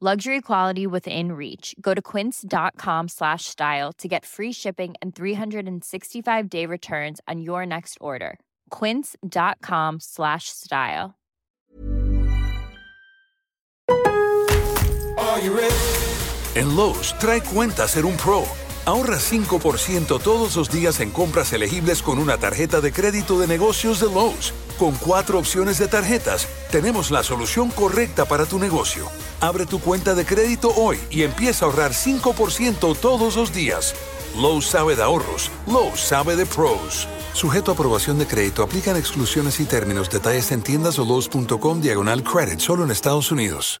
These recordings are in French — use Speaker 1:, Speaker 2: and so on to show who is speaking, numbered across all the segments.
Speaker 1: Luxury quality within reach. Go to quince.com slash style to get free shipping and 365 day returns on your next order. Quince.com slash style.
Speaker 2: En Lowe's, trae cuenta ser un pro. Ahorra 5% todos los días en compras elegibles con una tarjeta de crédito de negocios de Lowe's. Con cuatro opciones de tarjetas, tenemos la solución correcta para tu negocio. Abre tu cuenta de crédito hoy y empieza a ahorrar 5% todos los días. Lowe's sabe de ahorros. Lowe's sabe de pros. Sujeto a aprobación de crédito, aplican exclusiones y términos. Detalles en tiendas o Lowe's.com diagonal credit, solo en Estados Unidos.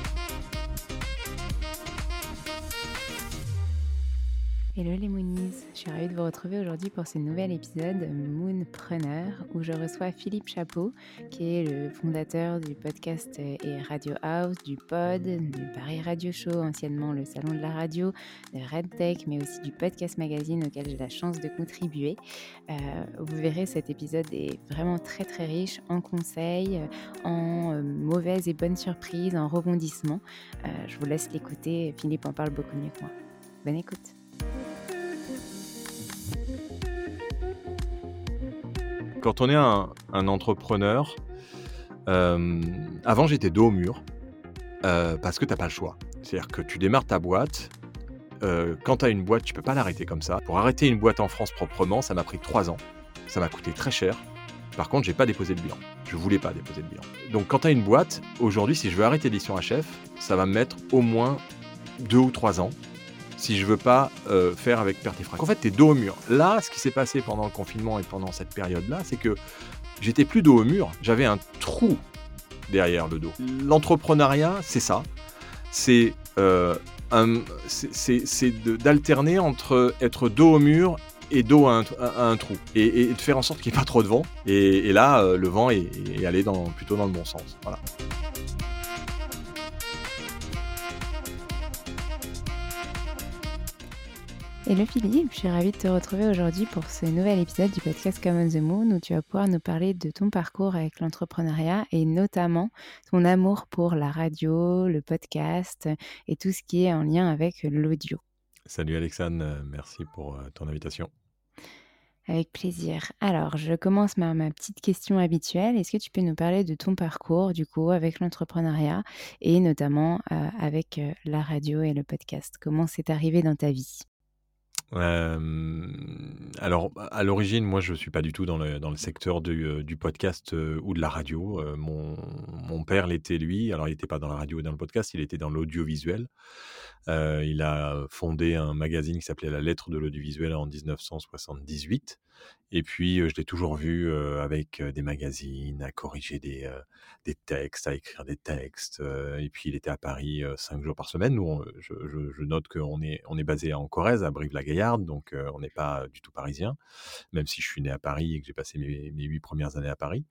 Speaker 3: Hello les Moonies, je suis ravie de vous retrouver aujourd'hui pour ce nouvel épisode Moonpreneur où je reçois Philippe Chapeau qui est le fondateur du podcast et Radio House, du Pod, du Paris Radio Show, anciennement le Salon de la Radio, de Red Tech mais aussi du Podcast Magazine auquel j'ai la chance de contribuer. Euh, vous verrez cet épisode est vraiment très très riche en conseils, en euh, mauvaises et bonnes surprises, en rebondissements. Euh, je vous laisse l'écouter, Philippe en parle beaucoup mieux que moi. Bonne écoute.
Speaker 4: Quand on est un, entrepreneur, euh, avant j'étais dos au mur euh, parce que tu n'as pas le choix. C'est-à-dire que tu démarres ta boîte. Euh, quand tu as une boîte, tu peux pas l'arrêter comme ça. Pour arrêter une boîte en France proprement, ça m'a pris trois ans. Ça m'a coûté très cher. Par contre, j'ai pas déposé le bilan. Je voulais pas déposer le bilan. Donc, quand tu as une boîte, aujourd'hui, si je veux arrêter l'édition HF, ça va me mettre au moins deux ou trois ans si je veux pas euh, faire avec perte et fracas. En fait, tu es dos au mur. Là, ce qui s'est passé pendant le confinement et pendant cette période-là, c'est que j'étais plus dos au mur, j'avais un trou derrière le dos. L'entrepreneuriat, c'est ça. C'est euh, d'alterner entre être dos au mur et dos à un, trou et, de faire en sorte qu'il n'y ait pas trop de vent. Et, là, euh, le vent est, est allé dans, plutôt dans le bon sens. Voilà.
Speaker 3: Hello Philippe, je suis ravie de te retrouver aujourd'hui pour ce nouvel épisode du podcast Come on the Moon où tu vas pouvoir nous parler de ton parcours avec l'entrepreneuriat et notamment ton amour pour la radio, le podcast et tout ce qui est en lien avec l'audio.
Speaker 4: Salut Alexandre, euh, merci pour euh, ton invitation.
Speaker 3: Avec plaisir. Alors, je commence par ma petite question habituelle. Est-ce que tu peux nous parler de ton parcours, du coup, avec l'entrepreneuriat et notamment euh, avec la radio et le podcast? Comment c'est arrivé dans ta vie?
Speaker 4: Alors, à l'origine, moi, je ne suis pas du tout dans le, dans le secteur du, du podcast ou de la radio. mon, mon père l'était, lui. Alors, il n'était pas dans la radio et dans le podcast, il était dans l'audiovisuel. il a fondé un magazine qui s'appelait La Lettre de l'audiovisuel en 1978. Et puis, je l'ai toujours vu avec des magazines, à corriger des, des textes, à écrire des textes. et puis, il était à Paris cinq jours par semaine. Nous, je, note qu'on est, on est basé en Corrèze, à Brive-la-Gaillarde, donc on n'est pas du tout parisien, même si je suis né à Paris et que j'ai passé mes, mes huit premières années à Paris.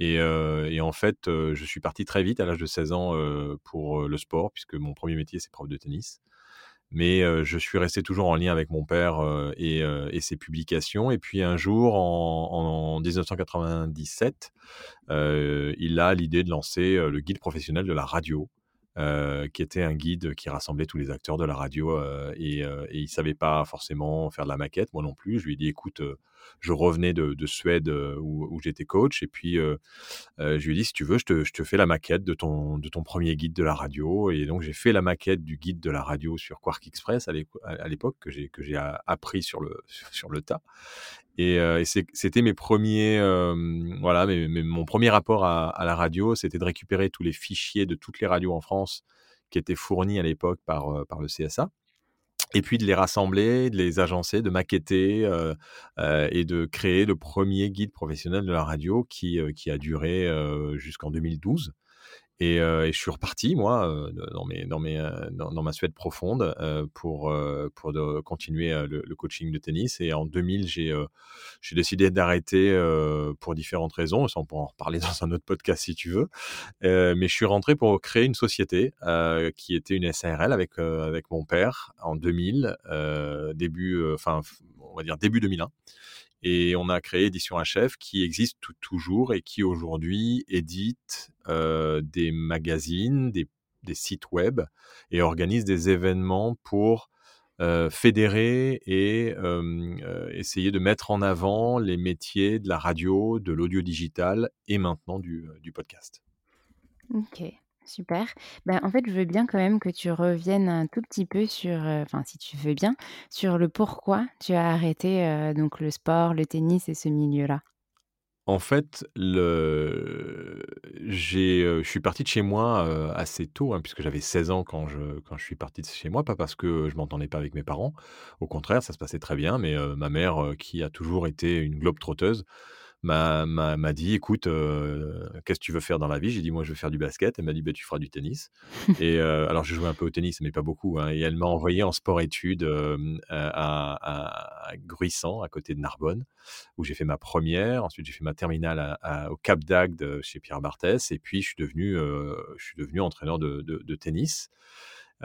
Speaker 4: Et, et, en fait, je suis parti très vite à l'âge de 16 ans pour le sport, puisque mon premier métier, c'est prof de tennis mais je suis resté toujours en lien avec mon père et, ses publications. Et puis un jour, en, 1997, il a l'idée de lancer le guide professionnel de la radio. qui était un guide qui rassemblait tous les acteurs de la radio et, et, il savait pas forcément faire de la maquette, moi non plus. Je lui ai dit, écoute, je revenais de, Suède où, j'étais coach et puis je lui ai dit, si tu veux, je te, fais la maquette de ton, de ton premier guide de la radio. Et donc j'ai fait la maquette du guide de la radio sur Quark Express à l'époque que j'ai appris sur le sur le tas. Et, c'était mes premiers, voilà, mais, mon premier rapport à, à la radio, c'était de récupérer tous les fichiers de toutes les radios en France qui étaient fournis à l'époque par, par le CSA et puis de les rassembler, de les agencer, de maqueter euh, euh, et de créer le premier guide professionnel de la radio qui, euh, qui a duré jusqu'en 2012. Et, je suis reparti, moi, dans, mes, dans, mes, dans, ma Suède profonde pour, pour de, continuer le, coaching de tennis. Et en 2000, j'ai j'ai décidé d'arrêter pour différentes raisons. Ça, on pourra en reparler dans un autre podcast si tu veux. mais je suis rentré pour créer une société qui était une SARL avec, avec mon père en 2000, début, enfin, on va dire début 2001. Et on a créé Édition HF qui existe toujours et qui aujourd'hui édite des magazines, des, sites web et organise des événements pour fédérer et essayer de mettre en avant les métiers de la radio, de l'audio digital et maintenant du, du podcast.
Speaker 3: Ok. Super. Ben, en fait, je veux bien quand même que tu reviennes un tout petit peu sur, enfin, si tu veux bien, sur le pourquoi tu as arrêté, donc le sport, le tennis et ce milieu-là.
Speaker 4: En fait, j'ai, je suis parti de chez moi assez tôt, hein, puisque j'avais 16 ans quand je, quand suis parti de chez moi, pas parce que je m'entendais pas avec mes parents, au contraire, ça se passait très bien, mais ma mère, qui a toujours été une globe trotteuse, m'a dit écoute, qu'est-ce que tu veux faire dans la vie? J'ai dit moi je veux faire du basket. Elle m'a dit bah, tu feras du tennis. et alors je jouais un peu au tennis, mais pas beaucoup. Hein, et elle m'a envoyé en sport-études à, à, Gruissant, à côté de Narbonne, où j'ai fait ma première. Ensuite j'ai fait ma terminale au Cap d'Agde chez Pierre Barthès. Et puis je suis devenu, je suis devenu entraîneur de, de tennis.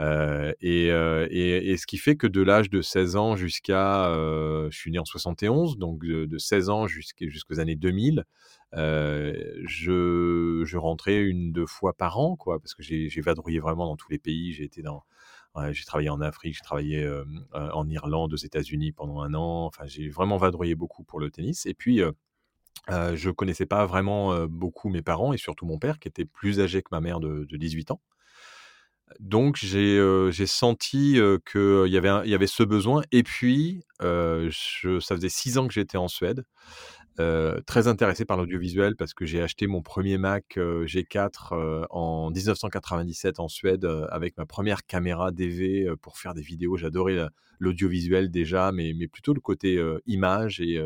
Speaker 4: Euh, euh, et, ce qui fait que de l'âge de 16 ans jusqu'à, euh, je suis né en 71, donc de, 16 ans jusqu'aux années 2000, je, rentrais une deux fois par an, quoi, parce que j'ai vadrouillé vraiment dans tous les pays. J'ai été dans, j'ai travaillé en Afrique, j'ai travaillé en Irlande, aux États-Unis pendant un an. Enfin, j'ai vraiment vadrouillé beaucoup pour le tennis. Et puis je connaissais pas vraiment beaucoup mes parents et surtout mon père qui était plus âgé que ma mère de 18 ans. Donc j'ai senti qu'il y, avait y avait ce besoin. Et puis, je, ça faisait six ans que j'étais en Suède, très intéressé par l'audiovisuel parce que j'ai acheté mon premier Mac G4 en 1997 en Suède avec ma première caméra DV pour faire des vidéos. J'adorais l'audiovisuel déjà, mais, mais plutôt le côté image et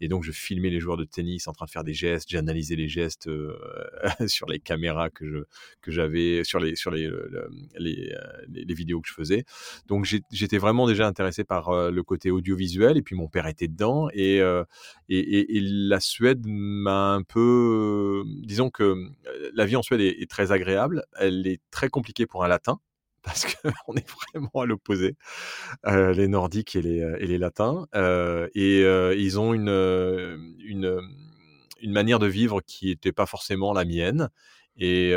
Speaker 4: et donc, je filmais les joueurs de tennis en train de faire des gestes. J'analysais les gestes euh, sur les caméras que je que j'avais sur les sur les euh, les, les, vidéos que je faisais. Donc, j'étais vraiment déjà intéressé par euh, le côté audiovisuel. Et puis, mon père était dedans. Et et, et, la Suède m'a un peu, disons que la vie en Suède est très agréable. Elle est très compliquée pour un latin parce qu'on est vraiment à l'opposé, les Nordiques et les, et les Latins. et ils ont une, une, une manière de vivre qui n'était pas forcément la mienne. Et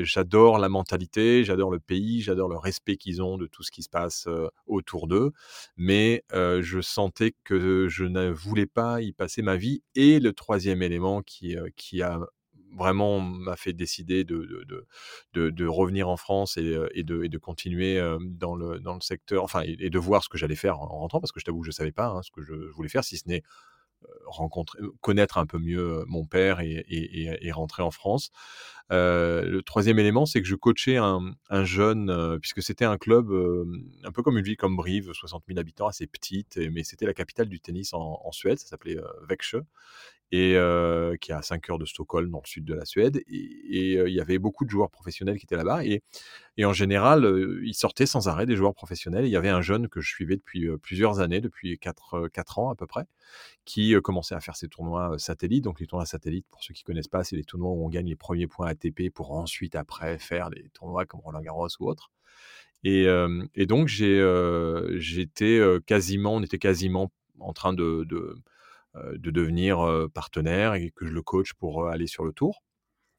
Speaker 4: j'adore la mentalité, j'adore le pays, j'adore le respect qu'ils ont de tout ce qui se passe autour d'eux. Mais je sentais que je ne voulais pas y passer ma vie. Et le troisième élément qui, qui a vraiment m'a fait décider de, de, de, revenir en France et, et, de, et de continuer dans le, dans le secteur, enfin, et, de voir ce que j'allais faire en rentrant, parce que je t'avoue que je ne savais pas hein, ce que je voulais faire, si ce n'est rencontrer, connaître un peu mieux mon père et, rentrer en France. le troisième élément, c'est que je coachais un, jeune, puisque c'était un club un peu comme une ville comme Brive, 60 000 habitants, assez petite, mais c'était la capitale du tennis en, Suède, ça s'appelait Växjö et qui est à 5 heures de Stockholm, dans le sud de la Suède. Et, il y avait beaucoup de joueurs professionnels qui étaient là-bas. Et, en général, ils sortaient sans arrêt des joueurs professionnels. il y avait un jeune que je suivais depuis plusieurs années, depuis 4, 4 ans à peu près, qui commençait à faire ses tournois satellites. Donc les tournois satellites, pour ceux qui connaissent pas, c'est les tournois où on gagne les premiers points ATP pour ensuite, après, faire des tournois comme Roland Garros ou autres. Et, donc j'étais quasiment, on était quasiment en train de de devenir partenaire et que je le coach pour aller sur le tour.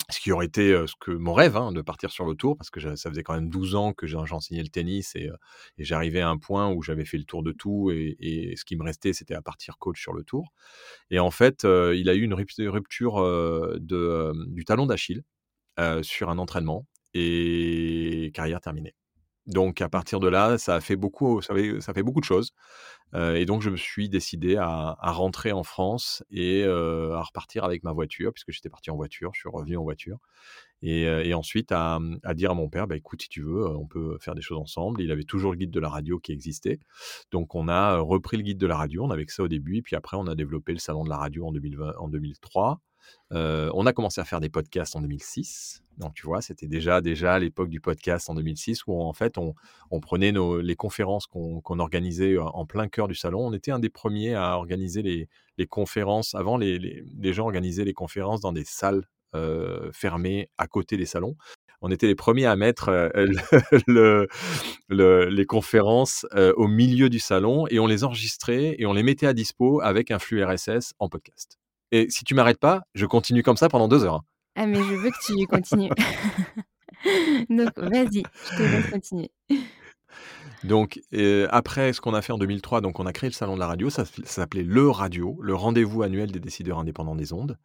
Speaker 4: Ce qui aurait été ce que mon rêve hein, de partir sur le tour, parce que ça faisait quand même 12 ans que j'enseignais le tennis et, j'arrivais à un point où j'avais fait le tour de tout et, ce qui me restait, c'était à partir coach sur le tour. Et en fait, il a eu une rupture de, du talon d'Achille sur un entraînement et carrière terminée. Donc à partir de là, ça a fait beaucoup, ça fait beaucoup de choses et donc, je me suis décidé à, rentrer en France et à repartir avec ma voiture, puisque j'étais parti en voiture, je suis revenu en voiture. Et, ensuite, à, dire à mon père, bah, écoute, si tu veux, on peut faire des choses ensemble. Il avait toujours le guide de la radio qui existait. Donc, on a repris le guide de la radio. On avait ça au début. Et puis après, on a développé le salon de la radio en, 2020, en 2003. On a commencé à faire des podcasts en 2006. Donc, tu vois, c'était déjà, déjà l'époque du podcast en 2006 où, en fait, on, prenait les conférences qu'on organisait en plein cœur du salon. On était un des premiers à organiser les, conférences. Avant, les, les, gens organisaient les conférences dans des salles fermées à côté des salons. On était les premiers à mettre le, les conférences au milieu du salon et on les enregistrait et on les mettait à dispo avec un flux RSS en podcast. Et si tu m'arrêtes pas, je continue comme ça pendant deux heures. Hein.
Speaker 3: Ah, mais je veux que tu continues. Donc, vas-y, je te laisse continuer.
Speaker 4: Donc, après ce qu'on a fait en 2003, donc on a créé le salon de la radio, ça, s'appelait Le Radio, le rendez-vous annuel des décideurs indépendants des ondes,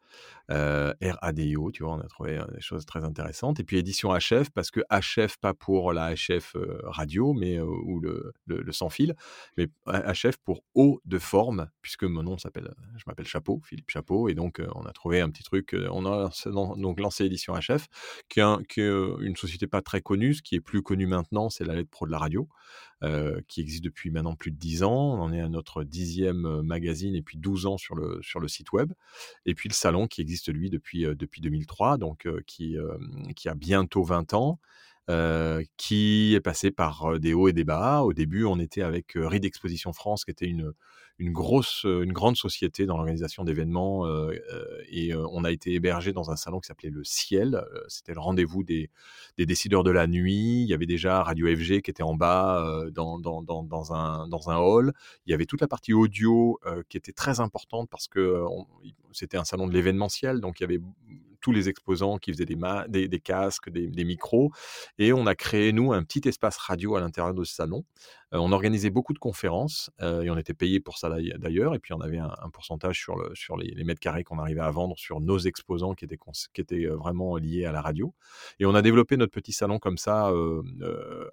Speaker 4: euh, RADIO, tu vois, on a trouvé euh, des choses très intéressantes. Et puis édition HF, parce que HF, pas pour la HF euh, radio, mais ou le, le, sans fil, mais HF pour haut de forme, puisque mon nom s'appelle, je m'appelle Chapeau, Philippe Chapeau, et donc on a trouvé un petit truc, on a donc lancé édition HF, qui est, qui est une société pas très connue, ce qui est plus connu maintenant, c'est la lettre pro de la radio. Euh, qui existe depuis maintenant plus de 10 ans. On en est à notre dixième euh, magazine et puis 12 ans sur le, sur le site web. Et puis le salon qui existe lui depuis, euh, depuis 2003, donc qui, qui a bientôt 20 ans. Qui est passé par des hauts et des bas. Au début, on était avec Ride Exposition France, qui était une, grosse, une grande société dans l'organisation d'événements et on a été hébergé dans un salon qui s'appelait le Ciel. C'était le rendez-vous des, décideurs de la nuit. Il y avait déjà Radio FG qui était en bas dans un hall. Il y avait toute la partie audio qui était très importante parce que c'était un salon de l'événementiel, donc il y avait tous les exposants qui faisaient des, casques, des, micros. Et on a créé, nous, un petit espace radio à l'intérieur de ce salon. Euh, on organisait beaucoup de conférences euh, et on était payé pour ça d'ailleurs. Et puis on avait un, pourcentage sur, le, sur les, mètres carrés qu'on arrivait à vendre sur nos exposants qui étaient, euh, vraiment liés à la radio. Et on a développé notre petit salon comme ça,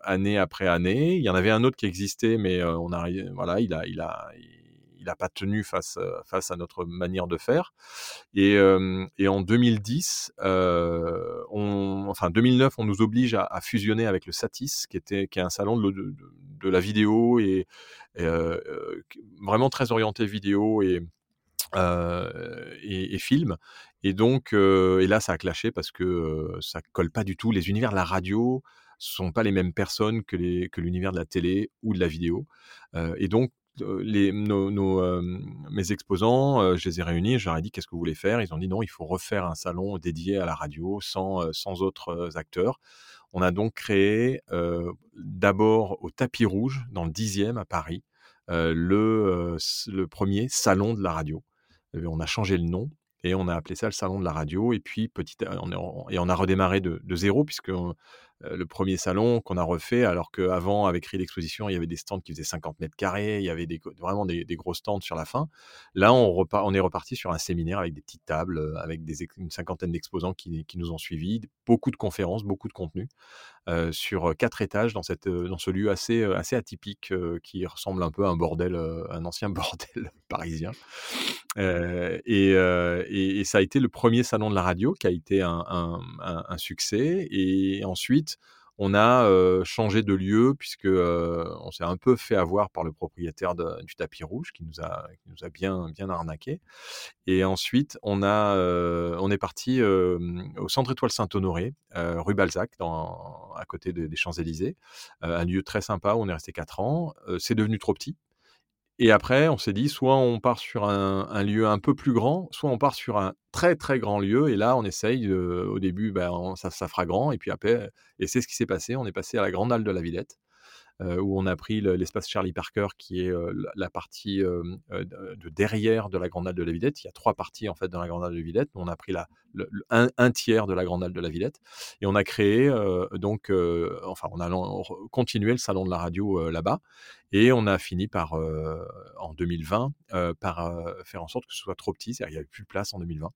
Speaker 4: année après année. Il y en avait un autre qui existait, mais on a, voilà, il a, il a, n'a pas tenu face, face à notre manière de faire. Et, et en 2010, on, enfin 2009, on nous oblige à, fusionner avec le Satis, qui, était, qui est un salon de, la vidéo et, vraiment très orienté vidéo et, et, film. Et donc, et là, ça a clashé parce que ça colle pas du tout. Les univers de la radio sont pas les mêmes personnes que, les, que l'univers de la télé ou de la vidéo. et donc, les, nos, mes exposants, je les ai réunis, je leur ai dit qu'est-ce que vous voulez faire? Ils ont dit non, il faut refaire un salon dédié à la radio sans, sans autres acteurs. On a donc créé d'abord au tapis rouge, dans le 10e à Paris, le, le premier salon de la radio. on a changé le nom et on a appelé ça le salon de la radio. Et puis petit, on, et on a redémarré de, de zéro puisque le premier salon qu'on a refait, alors qu'avant, avec Ride Exposition, il y avait des stands qui faisaient 50 mètres carrés, il y avait des, vraiment des, gros stands sur la fin. Là, on, est reparti sur un séminaire avec des petites tables, avec des, une cinquantaine d'exposants qui, nous ont suivis, beaucoup de conférences, beaucoup de contenu, sur quatre étages dans, ce lieu assez, atypique qui ressemble un peu à un bordel, un ancien bordel parisien. Et, ça a été le premier salon de la radio qui a été un succès. Et ensuite, on a changé de lieu puisque on s'est un peu fait avoir par le propriétaire du tapis rouge qui nous a, bien, arnaqué. Et ensuite, on, est parti au Centre Étoile Saint-Honoré, rue Balzac, à côté des Champs-Élysées. un lieu très sympa où on est resté quatre ans. c'est devenu trop petit. Et après, on s'est dit, soit on part sur un, lieu un peu plus grand, soit on part sur un très très grand lieu. Et là, on essaye, au début, ben, ça, ça, fera grand. Et puis après, et c'est ce qui s'est passé, on est passé à la Grande Halle de la Villette. Euh, où on a pris l'espace Charlie Parker, qui est euh, la partie euh, de derrière de la Grande Halle de la Villette. Il y a trois parties en fait dans la Grande Halle de la Villette. On a pris la, un, tiers de la Grande Halle de la Villette et on a créé donc, enfin, on a continué le salon de la radio là-bas et on a fini par en 2020 par faire en sorte que ce soit trop petit, c'est-à-dire qu'il n'y avait plus de place en 2020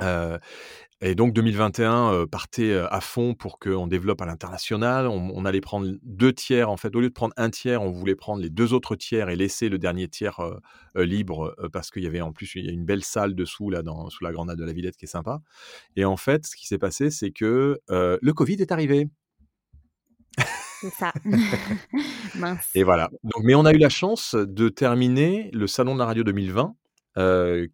Speaker 4: et donc 2021 partait à fond pour qu'on développe à l'international. On, allait prendre deux tiers, en fait, au lieu de prendre un tiers, on voulait prendre les deux autres tiers et laisser le dernier tiers libre parce qu'il y avait en plus il y a une belle salle dessous là, dans, sous la grenade de la Villette qui est sympa. Et en fait, ce qui s'est passé, c'est que le Covid est arrivé.
Speaker 3: C'est ça.
Speaker 4: Mince. Et voilà. Donc, mais on a eu la chance de terminer le salon de la radio 2020,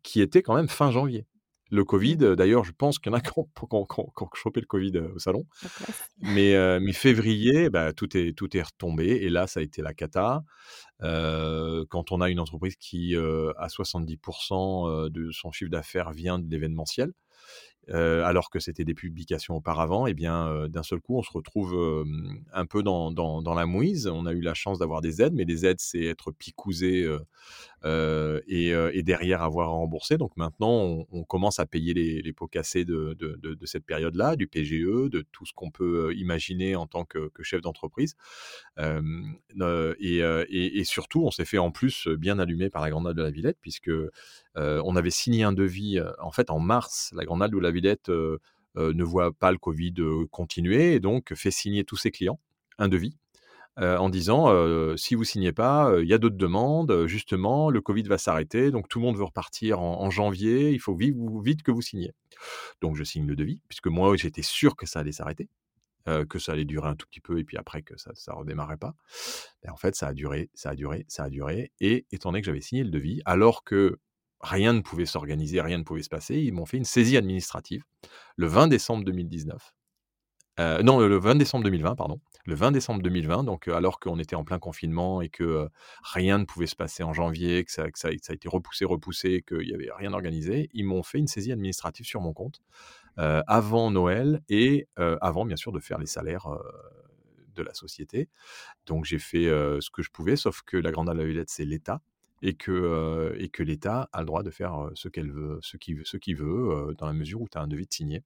Speaker 4: qui était quand même fin janvier le Covid. D'ailleurs, je pense qu'il y en a qui ont, chopé le Covid au salon. Mais, mais février, bah, tout, est, tout est retombé. Et là, ça a été la cata. quand on a une entreprise qui, à 70% de son chiffre d'affaires, vient de l'événementiel, alors que c'était des publications auparavant, et eh bien d'un seul coup, on se retrouve un peu dans, la mouise. On a eu la chance d'avoir des aides, mais les aides, c'est être picousé et, derrière avoir remboursé. Donc maintenant, on, commence à payer les, pots cassés de, cette période-là, du PGE, de tout ce qu'on peut imaginer en tant que, chef d'entreprise. Et, surtout, on s'est fait en plus bien allumé par la Grande de la Villette, puisque on avait signé un devis en fait en mars. La Grande de la Villette ne voit pas le Covid continuer et donc fait signer tous ses clients un devis. en disant si vous signez pas, il y a d'autres demandes, justement, le Covid va s'arrêter, donc tout le monde veut repartir en, janvier, il faut vite, que vous signiez. Donc je signe le devis, puisque moi j'étais sûr que ça allait s'arrêter, que ça allait durer un tout petit peu et puis après que ça ne redémarrait pas. en fait, ça a duré, ça a duré, ça a duré, et étant donné que j'avais signé le devis, alors que rien ne pouvait s'organiser, rien ne pouvait se passer. Ils m'ont fait une saisie administrative le 20 décembre 2019. Euh, non, le 20 décembre 2020, pardon. Le 20 décembre 2020, donc euh, alors qu'on était en plein confinement et que euh, rien ne pouvait se passer en janvier, que ça, a été repoussé, repoussé, qu'il n'y avait rien organisé, ils m'ont fait une saisie administrative sur mon compte avant Noël et avant, bien sûr, de faire les salaires de la société. Donc j'ai fait ce que je pouvais, sauf que la Grande Villette, c'est l'État et que, et que l'État a le droit de faire ce qu'elle veut, ce qu'il veut, ce qu'il veut dans la mesure où tu as un devis de signé.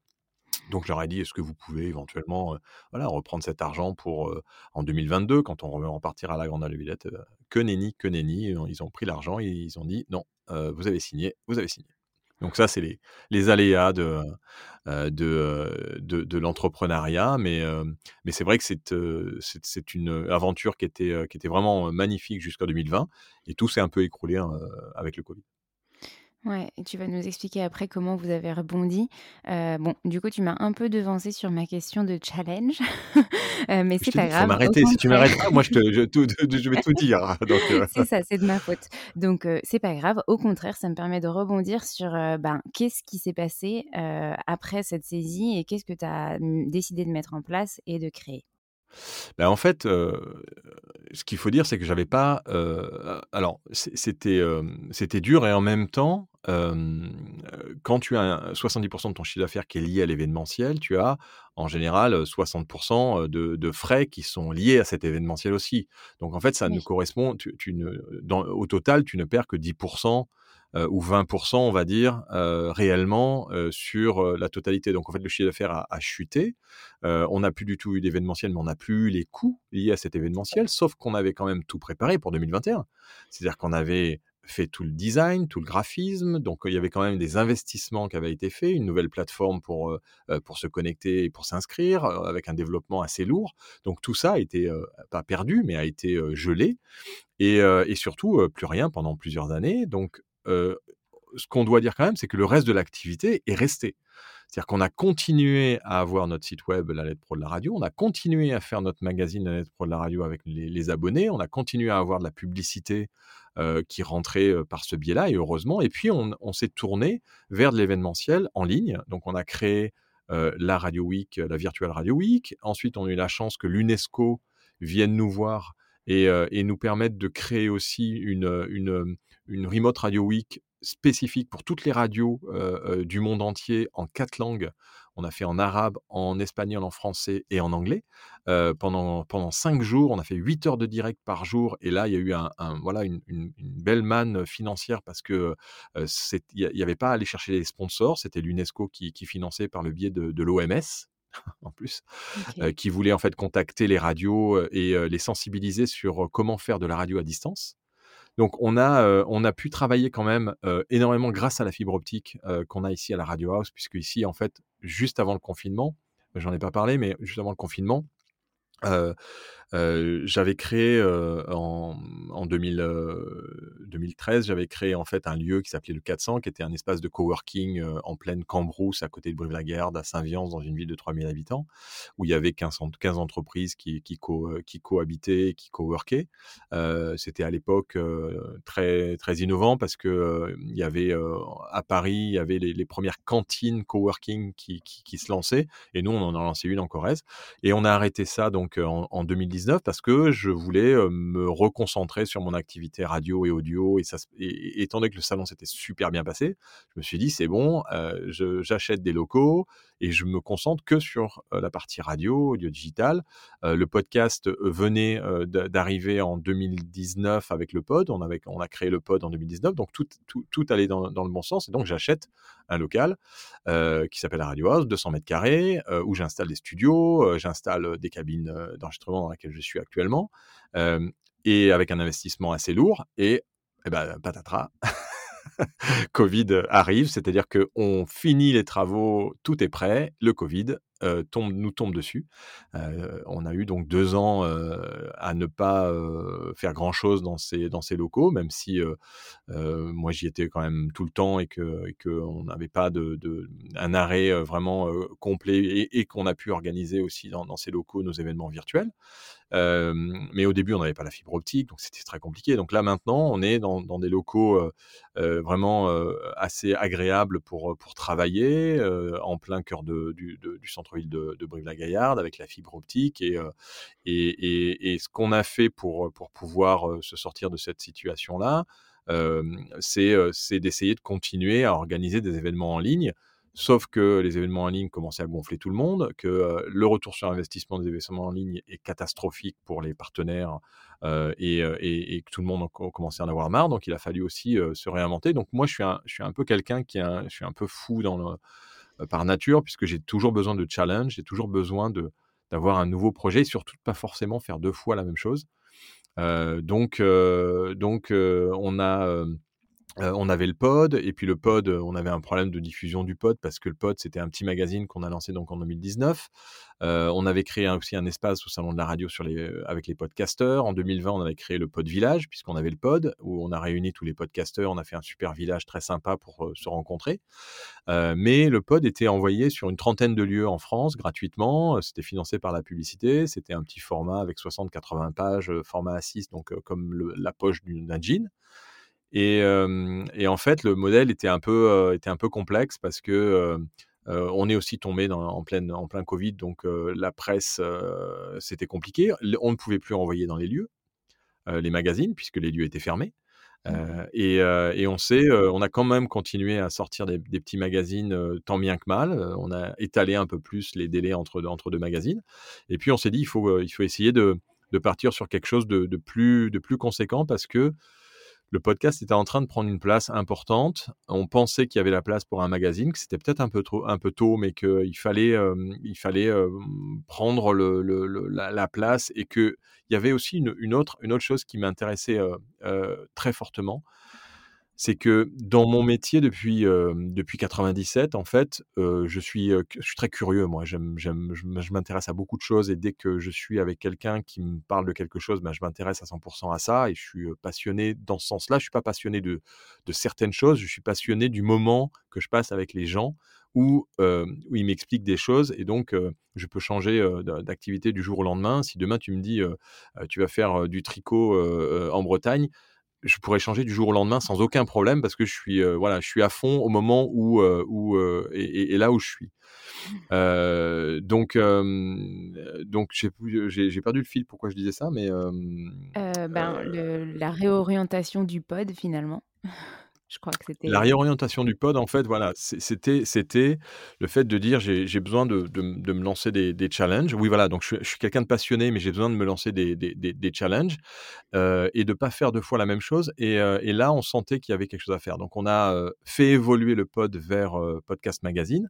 Speaker 4: Donc, je leur ai dit, est-ce que vous pouvez éventuellement voilà, reprendre cet argent pour en 2022, quand on repartira à la Grande Villette Que nenni, que nenni. Ils ont pris l'argent et ils ont dit, non, vous avez signé, vous avez signé. Donc ça, c'est les, aléas de, de, de l'entrepreneuriat. Mais, mais c'est vrai que c'est, une aventure qui était, vraiment magnifique jusqu'à 2020. Et tout s'est un peu écroulé hein, avec le Covid.
Speaker 3: Ouais, et tu vas nous expliquer après comment vous avez rebondi. Euh, bon, du coup, tu m'as un peu devancé sur ma question de challenge, euh, mais c'est pas grave.
Speaker 4: m'arrêter. Si tu m'arrêtes pas, moi, je, te, je, je vais tout dire. Hein,
Speaker 3: euh. C'est ça, c'est de ma faute. Donc, c'est pas grave. Au contraire, ça me permet de rebondir sur ben, qu'est-ce qui s'est passé après cette saisie et qu'est-ce que tu as décidé de mettre en place et de créer.
Speaker 4: Ben en fait, ce qu'il faut dire, c'est que j'avais pas. alors, c'était c'était dur et en même temps, quand tu as 70% de ton chiffre d'affaires qui est lié à l'événementiel, tu as en général 60% de, frais qui sont liés à cet événementiel aussi. Donc en fait, ça ne correspond, tu, ne, au total, tu ne perds que 10% ou 20%, on va dire, réellement sur la totalité. Donc en fait, le chiffre d'affaires a, a, chuté. on n'a plus du tout eu d'événementiel, mais on n'a plus eu les coûts liés à cet événementiel, sauf qu'on avait quand même tout préparé pour 2021. C'est-à-dire qu'on avait fait tout le design, tout le graphisme. Donc, il y avait quand même des investissements qui avaient été faits, une nouvelle plateforme pour, pour se connecter et pour s'inscrire, avec un développement assez lourd. Donc, tout ça a été, pas perdu, mais a été gelé. Et, et, surtout, plus rien pendant plusieurs années. Donc, ce qu'on doit dire quand même, c'est que le reste de l'activité est resté. C'est-à-dire qu'on a continué à avoir notre site web, la lettre pro de la radio, on a continué à faire notre magazine, la lettre pro de la radio avec les, abonnés, on a continué à avoir de la publicité qui rentrait par ce biais-là, et heureusement. Et puis, on, s'est tourné vers de l'événementiel en ligne. Donc, on a créé la Radio Week, la Virtual Radio Week. Ensuite, on a eu la chance que l'UNESCO vienne nous voir et, nous permette de créer aussi une, une, une Remote Radio Week spécifique pour toutes les radios du monde entier en quatre langues. On a fait en arabe, en espagnol, en français et en anglais. pendant, pendant cinq jours, on a fait huit heures de direct par jour. Et là, il y a eu un, voilà, une, belle manne financière parce que il n'y avait pas à aller chercher les sponsors. C'était l'UNESCO qui, finançait par le biais de, l'OMS, en plus, qui voulait en fait contacter les radios et les sensibiliser sur comment faire de la radio à distance. Donc on a, on a pu travailler quand même énormément grâce à la fibre optique qu'on a ici à la Radio House, puisque ici, en fait, juste avant le confinement, j'en ai pas parlé, mais juste avant le confinement, j'avais créé en, en 2013, j'avais créé en fait un lieu qui s'appelait le 400, qui était un espace de coworking en pleine Cambrousse, à côté de Brive-la-Gaillarde, à Saint-Viance, dans une ville de 3000 habitants, où il y avait 15, 15 entreprises qui, qui, qui cohabitaient qui coworkaient. C'était à l'époque très, très innovant parce que il y avait à Paris, il y avait les, premières cantines coworking qui, qui, qui, se lançaient, et nous, on en a lancé une en Corrèze. Et on a arrêté ça donc en, en 2019 parce que je voulais me reconcentrer sur mon activité radio et audio. Et, étant donné que le salon s'était super bien passé, je me suis dit, c'est bon, j'achète des locaux et je me concentre que sur la partie radio, audio digital. le podcast venait d'arriver en 2019 avec le pod. On, a créé le pod en 2019, donc tout, allait dans, dans, le bon sens. Et donc j'achète un local qui s'appelle la Radio House, 200 mètres carrés, où j'installe des studios, j'installe des cabines d'enregistrement dans lesquelles je suis actuellement, et avec un investissement assez lourd. Et, eh ben, patatras, Covid arrive, c'est-à-dire qu'on finit les travaux, tout est prêt, le Covid tombe, nous tombe dessus. on a eu donc deux ans à ne pas faire grand-chose dans ces, locaux, même si moi j'y étais quand même tout le temps et qu'on que n'avait pas un arrêt vraiment complet et, et qu'on a pu organiser aussi dans, ces locaux nos événements virtuels mais au début, on n'avait pas la fibre optique, donc c'était très compliqué. Donc là, maintenant, on est dans, des locaux vraiment assez agréables pour, travailler, en plein cœur de, du, centre-ville de, Brive-la-Gaillarde, avec la fibre optique. Et, et, et, ce qu'on a fait pour, pour pouvoir se sortir de cette situation-là, c'est d'essayer de continuer à organiser des événements en ligne Sauf que les événements en ligne commençaient à gonfler tout le monde, que le retour sur investissement des événements en ligne est catastrophique pour les partenaires et, que tout le monde commençait à en avoir marre. Donc il a fallu aussi se réinventer. Donc moi je suis un, je suis un peu quelqu'un qui est je suis un peu fou dans le, par nature puisque j'ai toujours besoin de challenge, j'ai toujours besoin de d'avoir un nouveau projet et surtout pas forcément faire deux fois la même chose. donc donc on a on avait le pod, et puis le pod, on avait un problème de diffusion du pod parce que le pod, c'était un petit magazine qu'on a lancé donc en 2019. on avait créé aussi un espace au salon de la radio avec les podcasteurs. En 2020, on avait créé le pod village puisqu'on avait le pod où on a réuni tous les podcasteurs. On a fait un super village très sympa pour se rencontrer. mais le pod était envoyé sur une trentaine de lieux en France gratuitement. C'était financé par la publicité. C'était un petit format avec 60-80 pages, format A6, donc comme la poche d'un jean. Et, et, en fait, le modèle était un peu, était un peu complexe parce que on est aussi tombé dans, en, pleine, en plein Covid, donc la presse, c'était compliqué. On ne pouvait plus envoyer dans les lieux, les magazines, puisque les lieux étaient fermés. Euh, et, et, on sait, on a quand même continué à sortir des, des petits magazines tant bien que mal. on a étalé un peu plus les délais entre, entre deux magazines. Et puis on s'est dit, il faut, il faut essayer de, de partir sur quelque chose de, de, plus, de plus conséquent parce que le podcast était en train de prendre une place importante. On pensait qu'il y avait la place pour un magazine, que c'était peut-être un peu trop, un peu tôt, mais qu'il fallait, il fallait prendre le, la, place et qu'il y avait aussi une autre chose qui m'intéressait très fortement c'est que dans mon métier depuis, euh, depuis 97, en fait, je, suis, je suis très curieux, moi. J'aime, je m'intéresse à beaucoup de choses et dès que je suis avec quelqu'un qui me parle de quelque chose, ben, je m'intéresse à 100% à ça et je suis passionné dans ce sens-là. Je suis pas passionné de, de certaines choses, je suis passionné du moment que je passe avec les gens où, où ils m'expliquent des choses et donc je peux changer d'activité du jour au lendemain. Si demain tu me dis tu vas faire du tricot en Bretagne, je pourrais changer du jour au lendemain sans aucun problème parce que je suis euh, voilà je suis à fond au moment où euh, où euh, et, là où je suis. Donc donc j'ai perdu le fil pourquoi je disais ça mais
Speaker 3: ben, la réorientation du pod finalement je crois que c'était.
Speaker 4: La réorientation du pod, en fait, voilà, c'était, c'était le fait de dire j'ai, besoin de, de, me lancer des, des, challenges. Oui, voilà, donc je, suis quelqu'un de passionné, mais j'ai besoin de me lancer des, des, des challenges euh, et de pas faire deux fois la même chose. Et, euh, et, là, on sentait qu'il y avait quelque chose à faire. Donc, on a euh, fait évoluer le pod vers Podcast Magazine,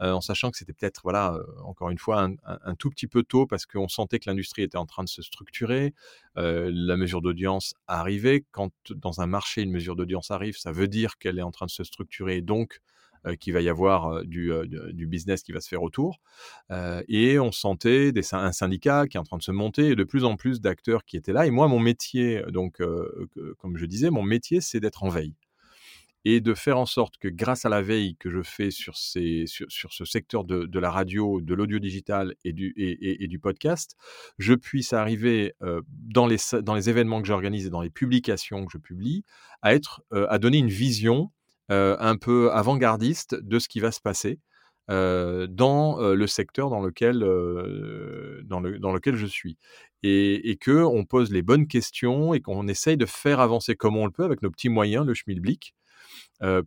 Speaker 4: en sachant que c'était peut-être, voilà, encore une fois, un, un, tout petit peu tôt parce qu'on sentait que l'industrie était en train de se structurer. La mesure d'audience arrivait. Quand dans un marché, une mesure d'audience arrive, ça veut dire qu'elle est en train de se structurer, donc qu'il va y avoir du, du, business qui va se faire autour. et on sentait des, un syndicat qui est en train de se monter et de plus en plus d'acteurs qui étaient là. Et moi, mon métier, donc, comme je disais, mon métier, c'est d'être en veille et de faire en sorte que grâce à la veille que je fais sur, ce secteur de, la radio, de l'audio digital et du, podcast, je puisse arriver euh, dans, les, événements que j'organise et dans les publications que je publie à, euh, donner une vision euh, un peu avant-gardiste de ce qui va se passer. dans le secteur dans lequel, je suis. Et, et qu'on pose les bonnes questions et qu'on essaye de faire avancer comme on le peut avec nos petits moyens, le schmilblick,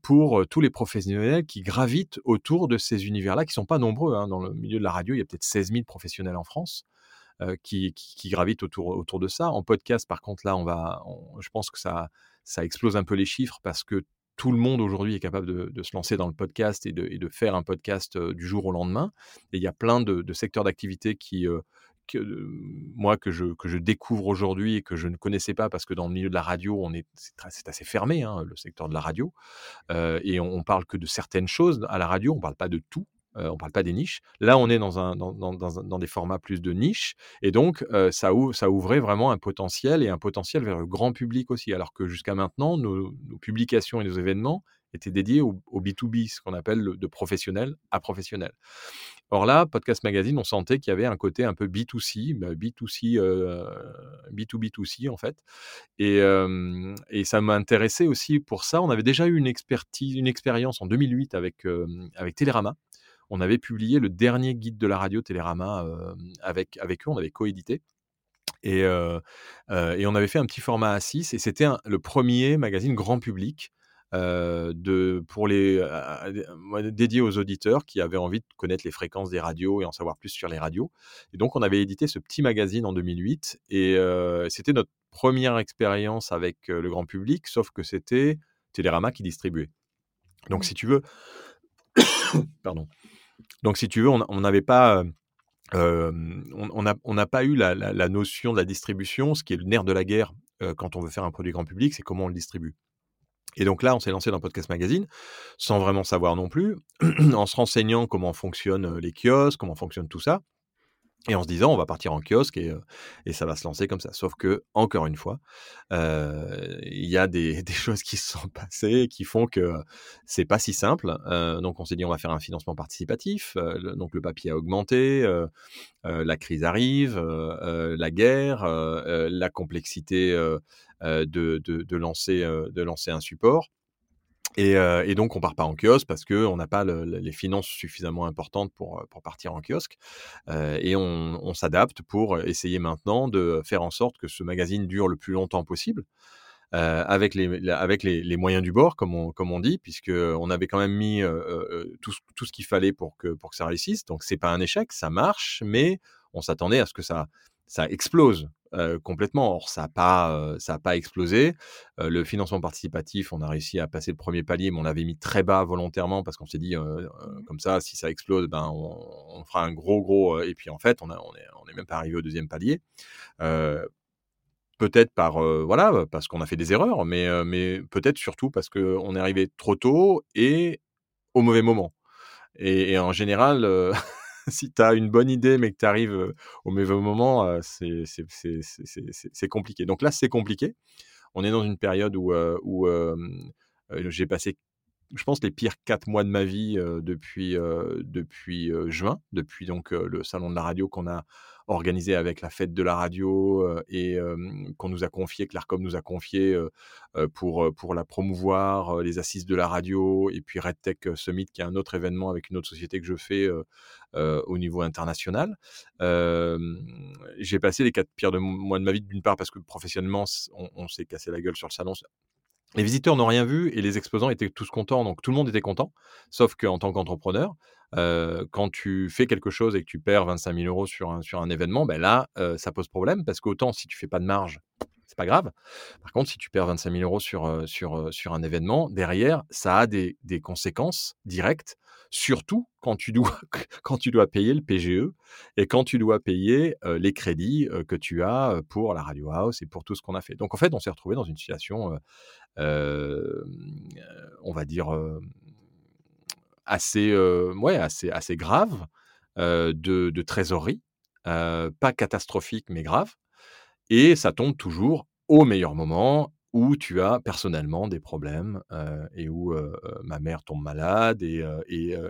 Speaker 4: pour euh, tous les professionnels qui gravitent autour de ces univers-là, qui ne sont pas nombreux. Hein. Dans le milieu de la radio, il y a peut-être 16 000 professionnels en France. Euh, qui, gravitent autour, de ça. En podcast, par contre, là, on va, je pense que ça, ça explose un peu les chiffres parce que tout le monde aujourd'hui est capable de, se lancer dans le podcast et de, faire un podcast du jour au lendemain. Et il y a plein de secteurs d'activité qui, que, moi que je, que je découvre aujourd'hui et que je ne connaissais pas parce que dans le milieu de la radio, on est, c'est, assez fermé, hein, le secteur de la radio. et on, parle que de certaines choses à la radio, on parle pas de tout. on ne parle pas des niches. Là, on est dans, un, dans, dans, dans des formats plus de niches. Et donc, ça, ouvre, ça ouvrait vraiment un potentiel et un potentiel vers le grand public aussi. Alors que jusqu'à maintenant, nos, publications et nos événements étaient dédiés au B2B, ce qu'on appelle de professionnel à professionnel. Or là, Podcast Magazine, on sentait qu'il y avait un côté un peu B2C, B2C, B2B2C en fait. Et, et ça m'intéressait aussi pour ça. On avait déjà eu une expertise, une expérience en 2008 avec, avec Télérama. On avait publié le dernier guide de la radio Télérama avec, avec eux, on avait coédité. Et, et, on avait fait un petit format A6 et c'était le premier magazine grand public euh, de, pour les, dédié aux auditeurs qui avaient envie de connaître les fréquences des radios et en savoir plus sur les radios. Et donc, on avait édité ce petit magazine en 2008 et euh, c'était notre première expérience avec euh, le grand public, sauf que c'était Télérama qui distribuait. Donc, si tu veux, pardon. Donc, si tu veux, on n'avait pas. on n'a on pas eu la, la, notion de la distribution, ce qui est le nerf de la guerre quand on veut faire un produit grand public, c'est comment on le distribue. Et donc là, on s'est lancé dans Podcast Magazine, sans vraiment savoir non plus, en se renseignant comment fonctionnent les kiosques, comment fonctionne tout ça, et en se disant, on va partir en kiosque et, et ça va se lancer comme ça. Sauf que, encore une fois, il y a des, des, choses qui se sont passées qui font que c'est pas si simple. donc on s'est dit, on va faire un financement participatif. donc le papier a augmenté, la crise arrive, la guerre, la complexité euh, de, de, lancer, euh, de lancer un support. Et, euh, et, donc, on part pas en kiosque parce qu'on n'a pas les finances suffisamment importantes pour, pour partir en kiosque. et on, s'adapte pour essayer maintenant de faire en sorte que ce magazine dure le plus longtemps possible. avec, les, moyens du bord, comme on, on dit, puisqu'on avait quand même mis tout, ce qu'il fallait pour que, ça réussisse. Donc, c'est pas un échec, ça marche, mais on s'attendait à ce que ça explose complètement. Or, ça n'a pas, ça a pas explosé. le financement participatif, on a réussi à passer le premier palier, mais on l'avait mis très bas volontairement parce qu'on s'est dit, comme ça, si ça explose, ben, on, fera un gros, gros. et puis, en fait, on n'est on est, on est même pas arrivé au deuxième palier. peut-être par voilà parce qu'on a fait des erreurs, mais, mais peut-être surtout parce qu'on est arrivé trop tôt et au mauvais moment. Et, en général, si tu as une bonne idée, mais que tu arrives au mauvais moment, c'est compliqué. Donc là, c'est compliqué. On est dans une période où, j'ai passé, je pense, les pires quatre mois de ma vie depuis, depuis juin, depuis donc le salon de la radio qu'on a organisé avec la fête de la radio et qu'on nous a confié, que l'ARCOM nous a confié pour, la promouvoir, les assises de la radio et puis RedTech Summit qui est un autre événement avec une autre société que je fais au niveau international. j'ai passé les quatre pires mois de ma vie d'une part parce que professionnellement on, on s'est cassé la gueule sur le salon les visiteurs n'ont rien vu et les exposants étaient tous contents, donc tout le monde était content. Sauf qu'en tant qu'entrepreneur, euh, quand tu fais quelque chose et que tu perds 25 000 euros sur un, événement, ben là, euh, ça pose problème parce qu'autant si tu fais pas de marge, c'est pas grave. Par contre, si tu perds 25 000 euros sur, euh, sur, un événement, derrière, ça a des, conséquences directes surtout quand tu dois, quand tu dois payer le PGE et quand tu dois payer les crédits que tu as pour la Radio House et pour tout ce qu'on a fait. Donc en fait, on s'est retrouvé dans une situation, on va dire, assez, ouais, assez, assez grave de, de, trésorerie, pas catastrophique mais grave. Et ça tombe toujours au meilleur moment où tu as personnellement des problèmes et où ma mère tombe malade et,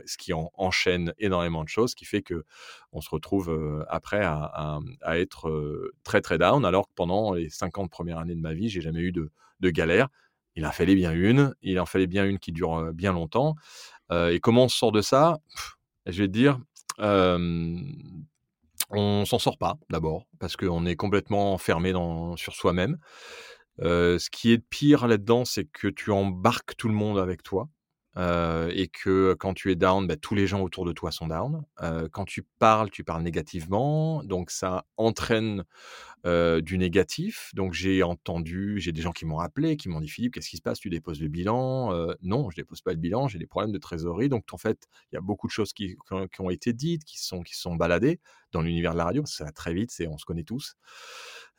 Speaker 4: ce qui enchaîne énormément de choses, qui fait que on se retrouve après à, être très très down, alors que pendant les 50 premières années de ma vie, j'ai jamais eu de, galère. Il en fallait bien une, il en fallait bien une qui dure bien longtemps. et comment on sort de ça? Je vais te dire, on s'en sort pas d'abord parce qu'on est complètement enfermé sur soi-même ce qui est pire là-dedans, c'est que tu embarques tout le monde avec toi. et que quand tu es down, bah, tous les gens autour de toi sont down. quand tu parles, tu parles négativement, donc ça entraîne du négatif. Donc j'ai entendu, j'ai des gens qui m'ont appelé, qui m'ont dit Philippe, qu'est-ce qui se passe? Tu déposes le bilan Non, je dépose pas le bilan, j'ai des problèmes de trésorerie. Donc en fait, il y a beaucoup de choses qui, ont été dites, qui sont, qui sont baladées dans l'univers de la radio, ça va très vite, on se connaît tous.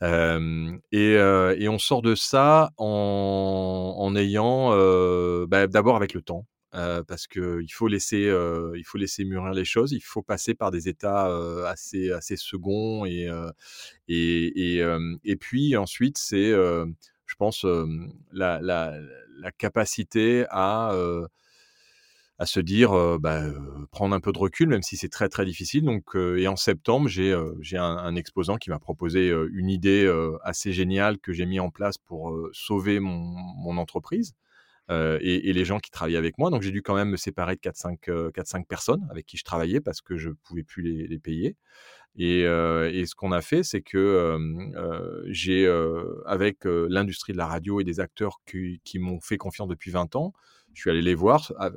Speaker 4: Et, on sort de ça en, ayant, bah, d'abord avec le temps, parce qu'il faut laisser, il faut laisser mûrir les choses, il faut passer par des états assez, assez seconds et, et, et, puis ensuite c'est, je pense, la, la, capacité à à se dire, bah, prendre un peu de recul, même si c'est très très difficile. Donc, et en septembre, j'ai j'ai un, exposant qui m'a proposé une idée assez géniale que j'ai mis en place pour sauver mon, mon entreprise. Et, et, les gens qui travaillaient avec moi. Donc j'ai dû quand même me séparer de 4-5 personnes avec qui je travaillais parce que je ne pouvais plus les, payer. Et, et, ce qu'on a fait, c'est que j'ai, avec l'industrie de la radio et des acteurs qui, m'ont fait confiance depuis 20 ans, je suis allé les voir. Ah,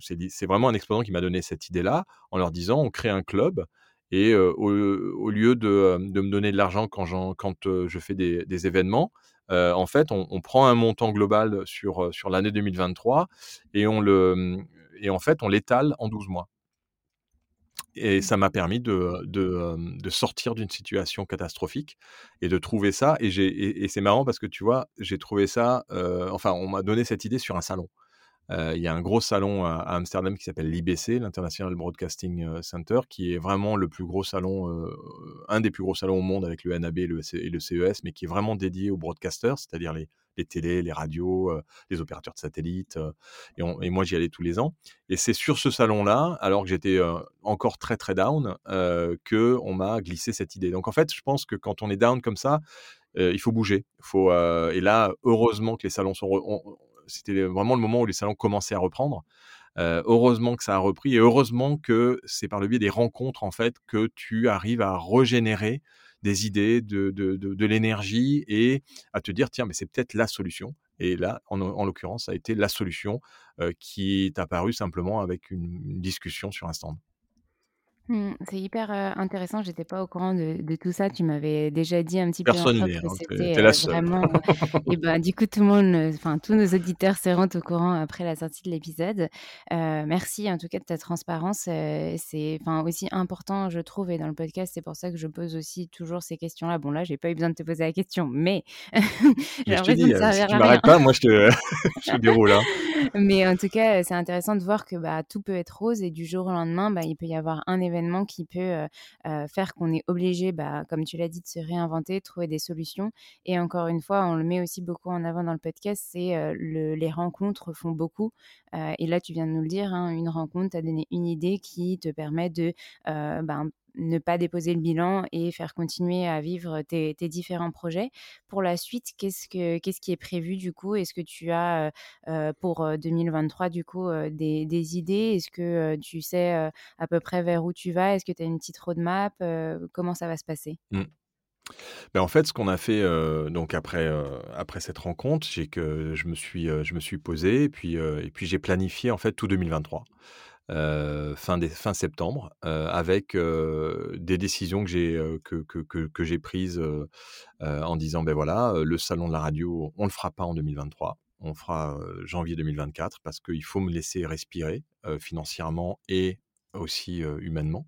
Speaker 4: c'est vraiment un exposant qui m'a donné cette idée-là en leur disant on crée un club et au, lieu de, me donner de l'argent quand, je fais des, événements, en fait, on, prend un montant global sur, sur l'année 2023 et, on le, et en fait, on l'étale en 12 mois. Et ça m'a permis de, de, sortir d'une situation catastrophique et de trouver ça. Et, et, c'est marrant parce que tu vois, j'ai trouvé ça, enfin, on m'a donné cette idée sur un salon. Il y a un gros salon à, Amsterdam qui s'appelle l'IBC, l'International Broadcasting Center, qui est vraiment le plus gros salon, un des plus gros salons au monde avec le NAB et le, CES, mais qui est vraiment dédié aux broadcasters, c'est-à-dire les, les télés, les radios, les opérateurs de satellites. Et, moi, j'y allais tous les ans. Et c'est sur ce salon-là, alors que j'étais encore très très down, que on m'a glissé cette idée. Donc en fait, je pense que quand on est down comme ça, il faut bouger. Faut, et là, heureusement que les salons sont. C'était vraiment le moment où les salons commençaient à reprendre. heureusement que ça a repris et heureusement que c'est par le biais des rencontres en fait que tu arrives à régénérer des idées, de, de, de, l'énergie et à te dire, tiens, mais c'est peut-être la solution. Et là, en, en l'occurrence, ça a été la solution qui est apparue simplement avec une discussion sur un stand.
Speaker 3: Mmh, c'est hyper, intéressant. J'étais pas au courant de de tout ça. Tu m'avais déjà dit un petit peu en
Speaker 4: l'est,
Speaker 3: que
Speaker 4: hein, tu la seule.
Speaker 3: vraiment, et ben, du coup, tout le monde, enfin, tous nos auditeurs seront au courant après la sortie de l'épisode. Merci en tout cas de ta transparence, c'est, enfin, aussi important, je trouve et dans le podcast, c'est pour ça que je pose aussi toujours ces questions-là. Bon, là, j'ai pas eu besoin de te poser la question, mais j'ai
Speaker 4: Mais je te
Speaker 3: l'impression
Speaker 4: dis,
Speaker 3: de
Speaker 4: si
Speaker 3: servir
Speaker 4: tu
Speaker 3: à rien.
Speaker 4: m'arrêtes pas, moi je te je déroule, hein.
Speaker 3: Mais en tout cas, c'est intéressant de voir que, bah, tout peut être rose et du jour au lendemain, bah, il peut y avoir un événement qui peut, faire qu'on est obligé, bah, comme tu l'as dit, de se réinventer, trouver des solutions et encore une fois, on le met aussi beaucoup en avant dans le podcast, c'est, les rencontres font beaucoup, et là, tu viens de nous le dire, hein, une rencontre t'a donné une idée qui te permet de, ben, ne pas déposer le bilan et faire continuer à vivre tes différents projets. Pour la suite, qu'est-ce que qu'est-ce qui est prévu du coup? Est-ce que tu as, heu, pour, heu, 2023 du coup, heu, des idées? Est-ce que, tu sais, à peu près vers où tu vas? Est-ce que tu as une petite roadmap? Comment ça va se passer?
Speaker 4: Mmh. Bah, en fait, ce qu'on a fait, donc après, après cette rencontre, c'est que je me suis, je me suis posé et puis, et puis j'ai planifié en fait tout 2023. Heu, fin septembre, heu, avec, heu, des décisions que j'ai, prises, en disant: «Beh, voilà, le salon de la radio, on le fera pas en 2023. On fera, janvier 2024 parce qu'il faut me laisser respirer, financièrement et aussi, humainement».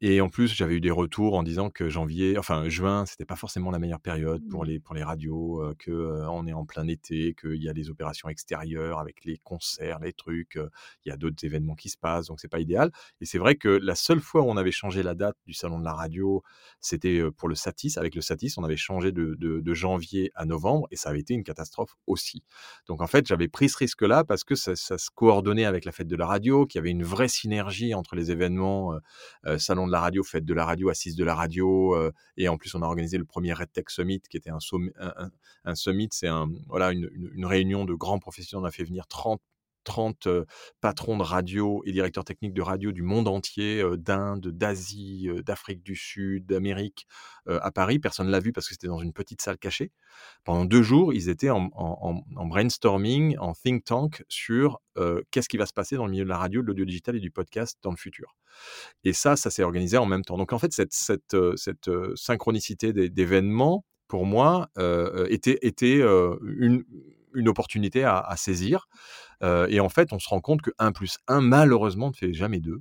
Speaker 4: Et en plus, j'avais eu des retours en disant que janvier enfin juin, c'était pas forcément la meilleure période pour
Speaker 3: Mmh.
Speaker 4: les pour les radios, heu, que, on est en plein été, qu'il y a les opérations extérieures avec les concerts, les trucs, il y a d'autres événements qui se passent, donc c'est pas idéal et c'est vrai que la seule fois où on avait changé la date du salon de la radio, c'était, pour le Satis. Avec le Satis, on avait changé de de de janvier à novembre et ça avait été une catastrophe aussi. Donc en fait, j'avais pris ce risque-là parce que ça ça se coordonnait avec la fête de la radio, qu'il y avait une vraie synergie entre les événements, salon de la radio, fête de la radio, assise de la radio, heu et en plus on a organisé le 1er RedTech Summit qui était un summit, c'est un voilà une une une réunion de grands professionnels. On a fait venir 30 30, heu, patrons de radio et directeurs techniques de radio du monde entier, d'Inde, d'Asie, d'Afrique du Sud, d'Amérique, à Paris. Personne l'a vu parce que c'était dans une petite salle cachée. Pendant 2 jours, ils étaient en brainstorming, en think tank sur, qu'est-ce qui va se passer dans le milieu de la radio, de l'audio digital et du podcast dans le futur et ça, ça s'est organisé en même temps. Donc en fait, cette cette, cette, synchronicité d'é d'événements, pour moi, était était, une une opportunité à saisir, et en fait, on se rend compte que 1+1 malheureusement ne fait jamais 2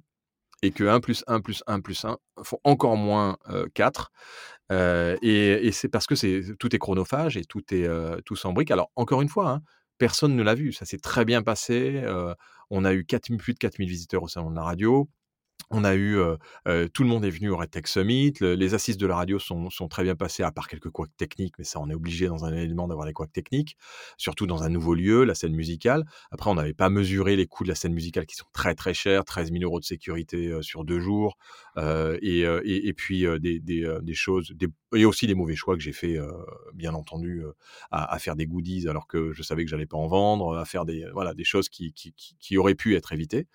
Speaker 4: et que 1+1+1+1 font encore moins, heu, 4, heu et c'est parce que tout est chronophage et tout est, heu, tout s'embrique. Alors encore une fois, hein, personne ne l'a vu, ça s'est très bien passé, on a eu 4 000 plus de 4 000 visiteurs au salon de la radio. On a eu, tout le monde est venu au RedTech Summit. Le les assises de la radio sont sont très bien passées, à part quelques couacs techniques, mais ça, on est obligé dans un événement d'avoir des couacs techniques, surtout dans un nouveau lieu, la scène musicale. Après, on n'avait pas mesuré les coûts de la scène musicale qui sont très, très chers, 13 000 € de sécurité, sur 2 jours, et heu et et puis, heu, des des, des choses des et aussi des mauvais choix que j'ai fait, bien entendu, à à faire des goodies alors que je savais que j'allais pas en vendre, à faire des voilà, des choses qui qui qui qui auraient pu être évitées.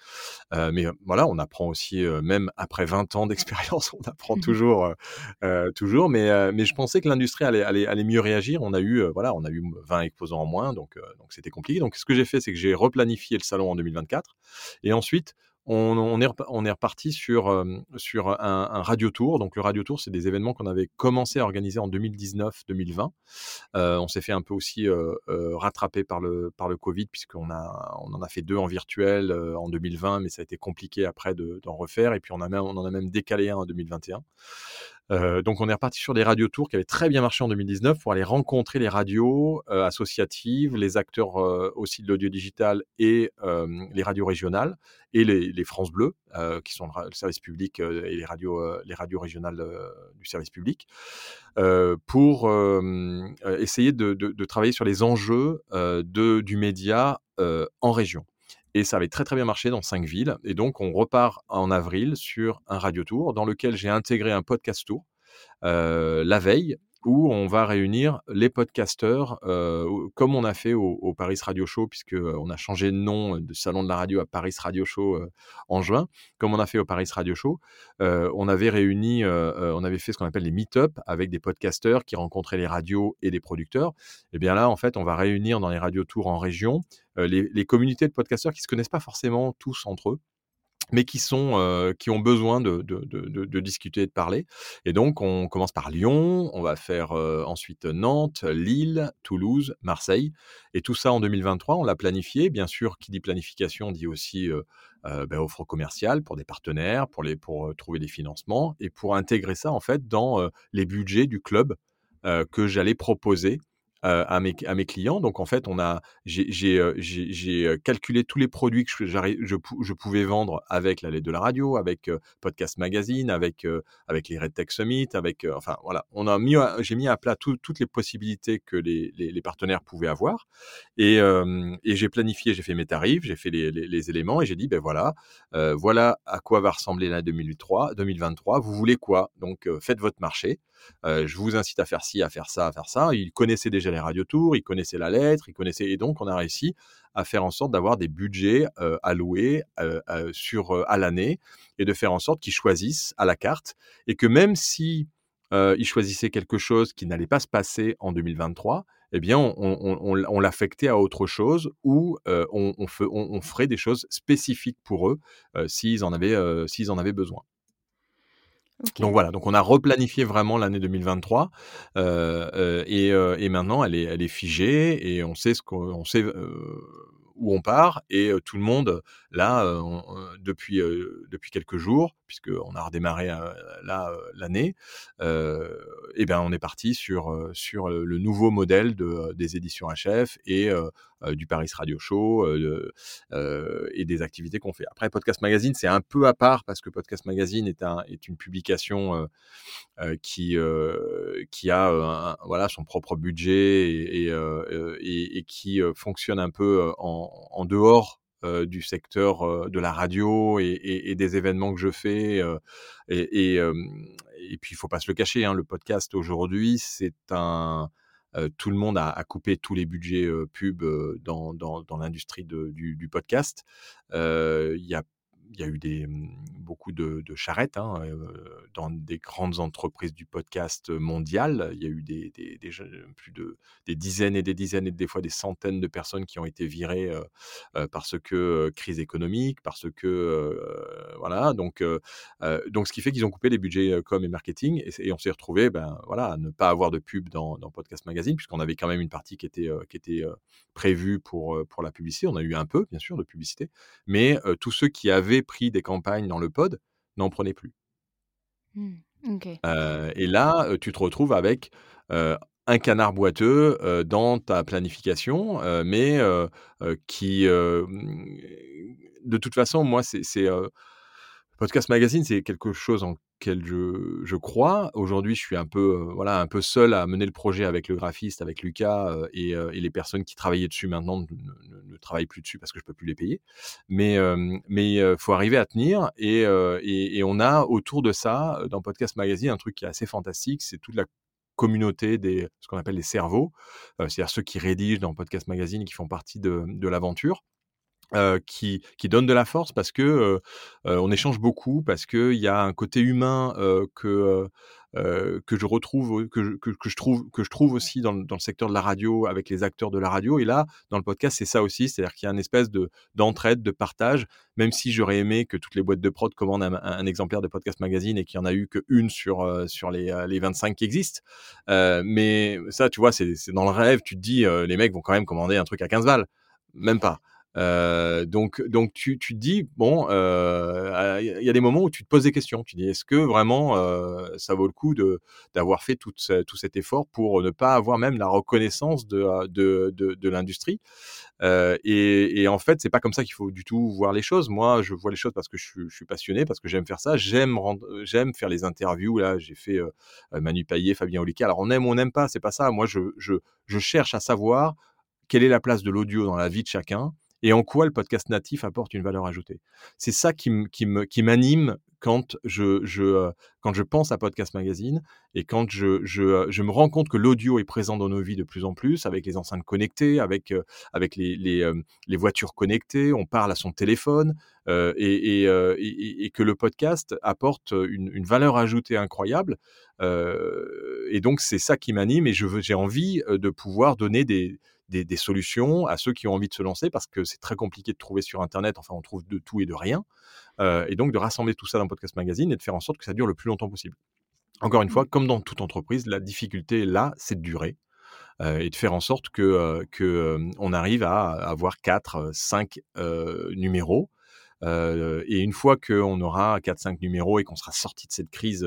Speaker 4: Mais, voilà, on apprend aussi, même après 20 ans d'expérience, on apprend toujours, heu heu, toujours. Mais, mais je pensais que l'industrie allait allait allait mieux réagir. On a eu, voilà, on a eu 20 exposants en moins, donc, donc c'était compliqué. Donc ce que j'ai fait, c'est que j'ai replanifié le salon en 2024 et ensuite on est reparti sur, un radio tour. Donc le radio tour, c'est des événements qu'on avait commencé à organiser en 2019-2020. Heu, on s'est fait un peu aussi, rattraper par le covid puisqu'on en a fait 2 en virtuel, en 2020, mais ça a été compliqué après de d'en refaire et puis on en a même décalé un en 2021. Heu, donc on est reparti sur des radio tours qui avaient très bien marché en 2019 pour aller rencontrer les radios, heu, associatives, les acteurs, heu, aussi de l'audio digital et les radios régionales et les France Bleu, qui sont le service public, et les radios, les radios régionales, du service public, pour, essayer de travailler sur les enjeux, du média, en région et ça avait très, très bien marché dans 5 villes et donc on repart en avril sur un radio tour dans lequel j'ai intégré un podcast tour, heu, la veille où on va réunir les podcasteurs, euh, comme on a fait au, Paris Radio Show, puisque euh, a changé de nom de Salon de la Radio à Paris Radio Show euh, en juin, comme on a fait au Paris Radio Show. on avait réuni, on avait fait ce qu'on appelle les meet-up avec des podcasteurs qui rencontraient les radios et des producteurs. Et bien là, en fait, on va réunir dans les radio tours en région les, les communautés de podcasteurs qui se connaissent pas forcément tous entre eux mais qui sont qui ont besoin de, de, de, discuter et de parler. Et donc on commence par Lyon, on va faire ensuite Nantes, Lille, Toulouse, Marseille, et tout ça en 2023. On l'a planifié. Bien sûr, qui dit planification dit aussi ben, offre commerciale pour des partenaires, pour les pour trouver des financements et pour intégrer ça en fait dans les budgets du club que j'allais proposer à, mes, à mes clients. Donc en fait, on a, j'ai calculé tous les produits que je, pouvais vendre avec la lettre de la radio, avec Podcast Magazine, avec, avec les Red Tech Summit, avec, enfin voilà, on a mis, j'ai mis à plat toutes les possibilités que les, les, les partenaires pouvaient avoir. Et, et j'ai planifié, j'ai fait mes tarifs, j'ai fait les, les, éléments et j'ai dit, ben voilà, voilà à quoi va ressembler l'année 2003, 2023. Vous voulez quoi? Donc faites votre marché. Je vous incite à faire ci, à faire ça, à faire ça. Ils connaissaient déjà les radiotours, ils connaissaient la lettre, ils connaissaient et donc on a réussi à faire en sorte d'avoir des budgets alloués sur à l'année et de faire en sorte qu'ils choisissent à la carte et que même si ils choisissaient quelque chose qui n'allait pas se passer en 2023, eh bien, on, l'affectait à autre chose ou on, ferait des choses spécifiques pour eux s'ils en, s'ils en avaient besoin. Donc voilà, donc on a replanifié vraiment l'année 2023 euh, euh, et, euh, et, maintenant elle est, elle est figée et on sait ce qu'on sait où on part et tout le monde là depuis depuis quelques jours puisque on a redémarré là l'année et ben on est parti sur sur le nouveau modèle de, des éditions HF et du Paris Radio Show et des activités qu'on fait. Après Podcast Magazine c'est un peu à part parce que Podcast Magazine est un est une publication qui qui a voilà son propre budget et, et, et qui fonctionne un peu en en, dehors euh, du secteur euh, de la radio et, des événements que je fais. Euh, et, et, puis, il faut pas se le cacher, hein, le podcast aujourd'hui, c'est un... tout le monde a, coupé tous les budgets pub dans, dans, l'industrie du, du, podcast. Il y a y a eu des, mmh, beaucoup de, charrettes hein, dans des grandes entreprises du podcast mondial. Il y a eu des, plus de des dizaines et des dizaines et des fois des centaines de personnes qui ont été virées parce que crise économique, parce que voilà. Donc, donc ce qui fait qu'ils ont coupé les budgets com et marketing et, on s'est retrouvé, ben voilà, à ne pas avoir de pub dans, dans Podcast Magazine puisqu'on avait quand même une partie qui était qui était prévue pour pour la publicité. On a eu un peu, bien sûr, de publicité, mais tous ceux qui avaient pris des campagnes dans le pod n'en prenaient plus.
Speaker 3: Mmh,
Speaker 4: et là, tu te retrouves avec un canard boiteux dans ta planification, mais qui, de toute façon, moi, c'est Podcast Magazine, c'est quelque chose en quel je, je crois. Aujourd'hui, je suis un peu, euh, voilà, un peu seul à mener le projet avec le graphiste, avec Lucas euh, et, euh, et, les personnes qui travaillaient dessus maintenant ne, ne, travaillent plus dessus parce que je peux plus les payer. Mais mais faut arriver à tenir et, et, et, on a autour de ça dans Podcast Magazine un truc qui est assez fantastique, c'est toute la communauté des ce qu'on appelle les cerveaux, c'est-à-dire ceux qui rédigent dans Podcast Magazine qui font partie de, de l'aventure. Euh, qui, qui donne de la force parce que euh, euh, on échange beaucoup, parce qu'il y a un côté humain que, que je retrouve, que je, que, je trouve, que je trouve aussi dans, dans, le secteur de la radio avec les acteurs de la radio. Et là, dans le podcast, c'est ça aussi, c'est-à-dire qu'il y a une espèce de d'entraide, de partage, même si j'aurais aimé que toutes les boîtes de prod commandent un, exemplaire de podcast magazine et qu'il y en a eu qu'une sur sur les, les 25 qui existent. mais ça, tu vois, c'est dans le rêve. Tu te dis, les mecs vont quand même commander un truc à 15 balles, même pas. Donc, donc tu, te dis, bon, il y a des moments où tu te poses des questions. Tu dis, est-ce que vraiment ça vaut le coup d'avoir fait tout, cet effort pour ne pas avoir même la reconnaissance de, de, de, l'industrie? Et, en fait, c'est pas comme ça qu'il faut du tout voir les choses. Moi, je vois les choses parce que je, suis passionné, parce que j'aime faire ça. J'aime j'aime faire les interviews. Là, j'ai fait Manu Payet, Fabien Olicard. Alors, on aime ou on n'aime pas, c'est pas ça. Moi, je, je cherche à savoir quelle est la place de l'audio dans la vie de chacun et en quoi le podcast natif apporte une valeur ajoutée? C'est ça qui m'anime quand je, je, quand je pense à Podcast Magazine et quand je, je, je me rends compte que l'audio est présent dans nos vies de plus en plus, avec les enceintes connectées, avec, avec les, les, voitures connectées, on parle à son téléphone, et, et, que le podcast apporte une valeur ajoutée incroyable. et donc, c'est ça qui m'anime et j'ai envie de pouvoir donner des, des, des, solutions à ceux qui ont envie de se lancer parce que c'est très compliqué de trouver sur Internet. Enfin, on trouve de tout et de rien. Euh, et donc, de rassembler tout ça dans Podcast Magazine et de faire en sorte que ça dure le plus longtemps possible. Encore une fois, comme dans toute entreprise, la difficulté là, c'est de durer. Euh, et de faire en sorte que, euh, que on arrive à avoir 4, 5 numéros. et une fois qu'on aura 4-5 numéros et qu'on sera sorti de cette crise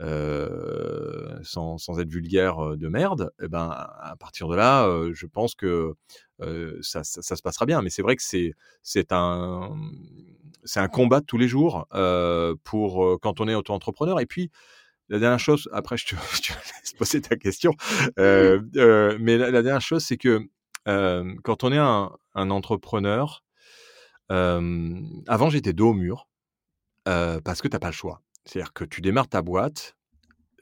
Speaker 4: euh, sans, sans, être vulgaire de merde, eh ben à partir de là, je pense que ça, ça, ça, se passera bien. Mais c'est vrai que c'est c'est un c'est un combat de tous les jours pour quand on est auto-entrepreneur. Et puis la dernière chose, après je te, je te laisse poser ta question, euh, euh, mais la, la, dernière chose, c'est que euh, quand on est un, un entrepreneur, avant j'étais dos au mur parce que tu n'as pas le choix. C'est-à-dire que tu démarres ta boîte.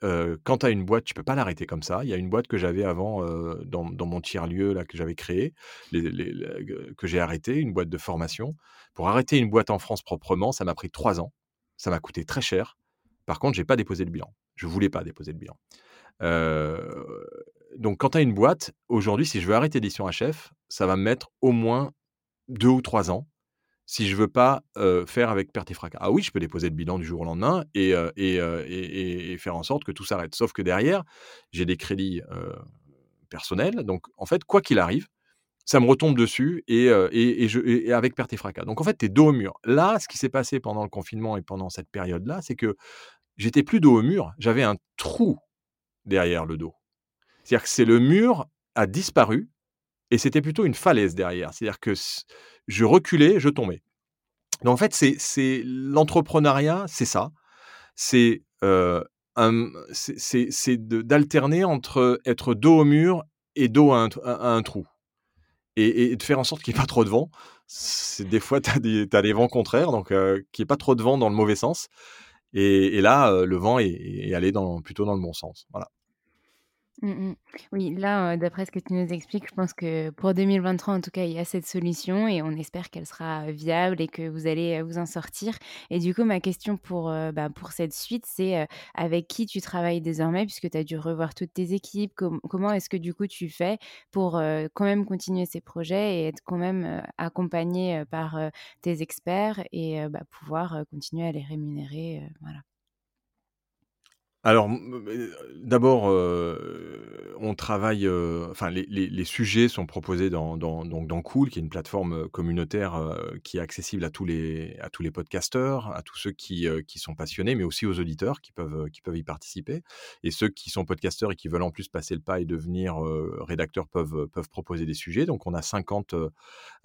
Speaker 4: quand tu as une boîte, tu peux pas l'arrêter comme ça. Il y a une boîte que j'avais avant dans, mon tiers-lieu là que j'avais créé, les, les, les, que j'ai arrêté, une boîte de formation. Pour arrêter une boîte en France proprement, ça m'a pris trois ans. Ça m'a coûté très cher. Par contre, j'ai pas déposé le bilan. Je voulais pas déposer le bilan. Donc, quand tu as une boîte, aujourd'hui, si je veux arrêter l'édition HF, ça va me mettre au moins deux ou trois ans si je veux pas faire avec perte et fracas. Ah oui, je peux déposer le bilan du jour au lendemain et, faire en sorte que tout s'arrête. Sauf que derrière, j'ai des crédits personnels. Donc, en fait, quoi qu'il arrive, ça me retombe dessus et, avec perte et fracas. Donc, en fait, tu es dos au mur. Là, ce qui s'est passé pendant le confinement et pendant cette période-là, c'est que j'étais plus dos au mur, j'avais un trou derrière le dos. C'est-à-dire que c'est le mur a disparu et c'était plutôt une falaise derrière. C'est-à-dire que je reculais, je tombais. Donc en fait, c'est l'entrepreneuriat, c'est ça. C'est euh, d'alterner entre être dos au mur et dos à un, trou. Et, de faire en sorte qu'il n'y ait pas trop de vent. Des fois, tu as, as, des vents contraires, donc euh, qu'il n'y ait pas trop de vent dans le mauvais sens. Et, et là, euh, le vent est, est allé dans, plutôt dans le bon sens. Voilà.
Speaker 3: Mmh oui, là, d'après ce que tu nous expliques, je pense que pour 2023, en tout cas, il y a cette solution et on espère qu'elle sera viable et que vous allez vous en sortir. Et du coup, ma question pour, bah, pour cette suite, c'est avec qui tu travailles désormais, puisque tu as dû revoir toutes tes équipes. comment est-ce que du coup tu fais pour quand même continuer ces projets et être quand même accompagné par tes experts et bah, pouvoir continuer à les rémunérer, voilà.
Speaker 4: Alors, d'abord, on travaille, enfin, les, sujets sont proposés dans, donc dans Cool, qui est une plateforme communautaire qui est accessible à tous les, à tous les podcasteurs, à tous ceux qui, qui sont passionnés, mais aussi aux auditeurs qui peuvent, qui peuvent y participer. Et ceux qui sont podcasteurs et qui veulent en plus passer le pas et devenir rédacteurs peuvent, peuvent proposer des sujets. Donc, on a 50,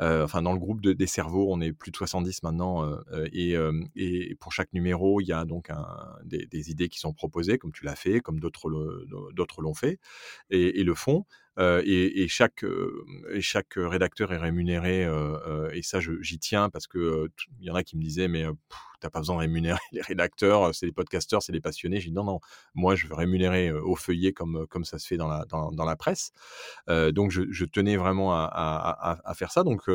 Speaker 4: enfin, dans le groupe de, des cerveaux, on est plus de 70 maintenant. et, et pour chaque numéro, il y a donc des, des idées qui sont proposées comme tu l'as fait, comme d'autres l'ont fait et, et, le font. Euh, et, et, chaque, rédacteur est rémunéré, euh, et ça j'y tiens parce que il y en a qui me disaient mais t'as pas besoin de rémunérer les rédacteurs, c'est les podcasteurs, c'est les passionnés. J'ai dit non non, moi je veux rémunérer au feuillet comme comme ça se fait dans la presse. Euh, donc je, tenais vraiment à, faire ça. Donc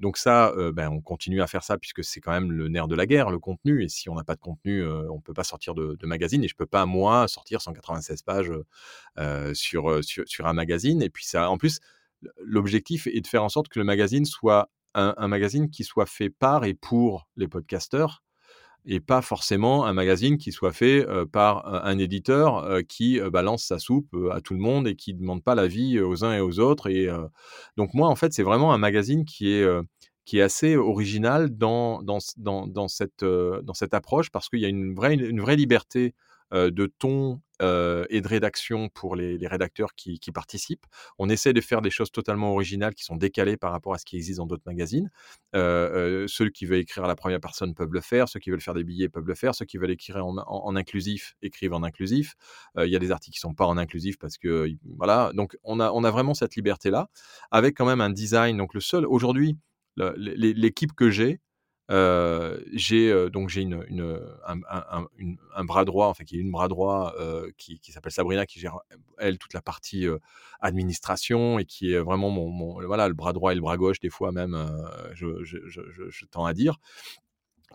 Speaker 4: donc ça, ben, on continue à faire ça puisque c'est quand même le nerf de la guerre, le contenu. Et si on n'a pas de contenu, on peut pas sortir de, de, magazine. Et je peux pas moi sortir 196 pages sur, sur sur un magazine et puis ça, en plus, l'objectif est de faire en sorte que le magazine soit un, magazine qui soit fait par et pour les podcasteurs et pas forcément un magazine qui soit fait euh, par un éditeur euh, qui euh, balance sa soupe à tout le monde et qui ne demande pas l'avis aux uns et aux autres. Et donc moi, en fait, c'est vraiment un magazine qui est qui est assez original dans, dans, dans, dans cette, dans cette approche parce qu'il y a une vraie, une vraie liberté de ton et de rédaction pour les, rédacteurs qui, participent. On essaie de faire des choses totalement originales qui sont décalées par rapport à ce qui existe dans d'autres magazines. Euh, ceux qui veulent écrire à la première personne peuvent le faire, ceux qui veulent faire des billets peuvent le faire, ceux qui veulent écrire en, inclusif écrivent en inclusif. Il y a des articles qui sont pas en inclusif parce que voilà. Donc on a on a vraiment cette liberté là avec quand même un design. Donc le seul aujourd'hui l'équipe que j'ai j'ai donc j'ai une, un, bras droit, enfin qui est une bras droit qui, qui s'appelle Sabrina, qui gère elle toute la partie administration et qui est vraiment mon, voilà le bras droit et le bras gauche des fois même, je, tends à dire,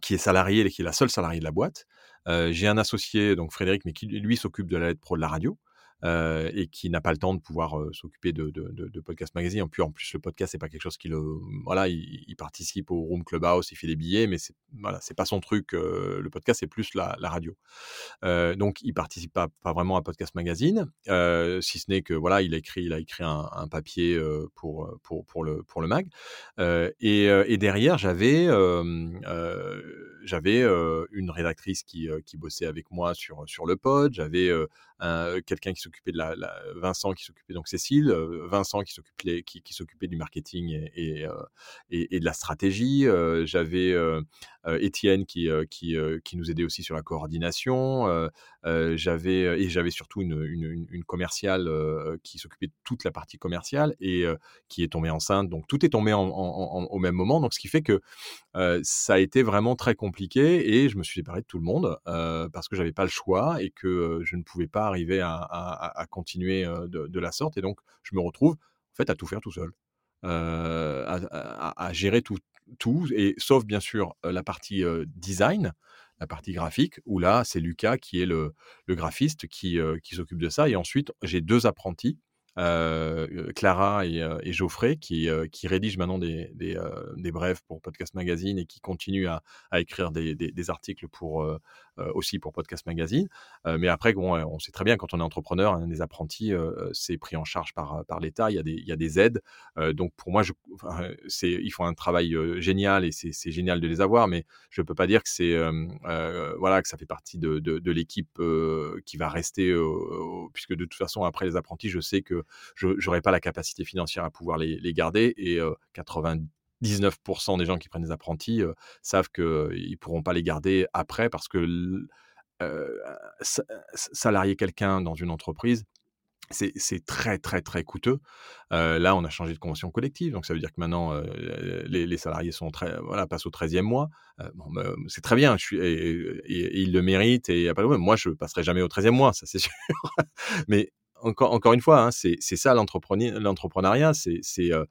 Speaker 4: qui est salarié et qui est la seule salariée de la boîte. j'ai un associé donc Frédéric, mais qui lui s'occupe de la lettre pro de la radio. Euh, et qui n'a pas le temps de pouvoir euh, s'occuper de, podcast magazine. En plus, en plus, le podcast, c'est pas quelque chose qui le, voilà, il, participe au Room Clubhouse, il fait des billets, mais c'est voilà, pas son truc. Euh, le podcast, c'est plus la, radio. donc, il participe pas, pas vraiment à podcast magazine, si ce n'est que voilà, il a écrit, il a écrit un, un papier pour, pour pour le pour le mag. Et, et, derrière, j'avais j'avais une rédactrice qui, qui bossait avec moi sur sur le pod. J'avais quelqu'un qui s'occupait de la, Vincent qui s'occupait donc Cécile, Vincent qui s'occupait qui, qui s'occupait du marketing et, et, et, de la stratégie. J'avais Étienne qui qui, qui nous aidait aussi sur la coordination. j'avais et j'avais surtout une, une, une commerciale qui s'occupait de toute la partie commerciale et qui est tombée enceinte. Donc tout est tombé en, au même moment. Donc ce qui fait que ça a été vraiment très compliqué et je me suis séparé de tout le monde parce que j'avais pas le choix et que je ne pouvais pas arriver à, continuer de, la sorte. Et donc, je me retrouve en fait à tout faire tout seul, à, gérer tout, et sauf bien sûr la partie design, la partie graphique, où là, c'est Lucas qui est le, graphiste qui s'occupe de ça. Et ensuite, j'ai deux apprentis Clara et, Geoffrey qui, qui rédigent maintenant des, des, brèves pour Podcast Magazine et qui continuent à, écrire des, des, articles pour, aussi pour Podcast Magazine. mais après, bon, on sait très bien quand on est entrepreneur, hein, des apprentis, c'est pris en charge par, par l'État, il, y a des, aides. donc pour moi, je, ils font un travail génial et c'est, génial de les avoir, mais je ne peux pas dire que, c'est, voilà, que ça fait partie de, de, l'équipe qui va rester, puisque de toute façon, après les apprentis, je sais que je n'aurais pas la capacité financière à pouvoir les, garder et 99% des gens qui prennent des apprentis savent qu'ils ne pourront pas les garder après parce que salarier quelqu'un dans une entreprise, c'est très très très coûteux. là, on a changé de convention collective, donc ça veut dire que maintenant les, salariés sont très voilà passent au 13e mois. Bon, c'est très bien, je suis, ils le méritent et pas Moi, je passerai jamais au 13e mois, ça c'est sûr. Mais encore, une fois, hein, c'est ça l'entrepreneuriat, c'est euh,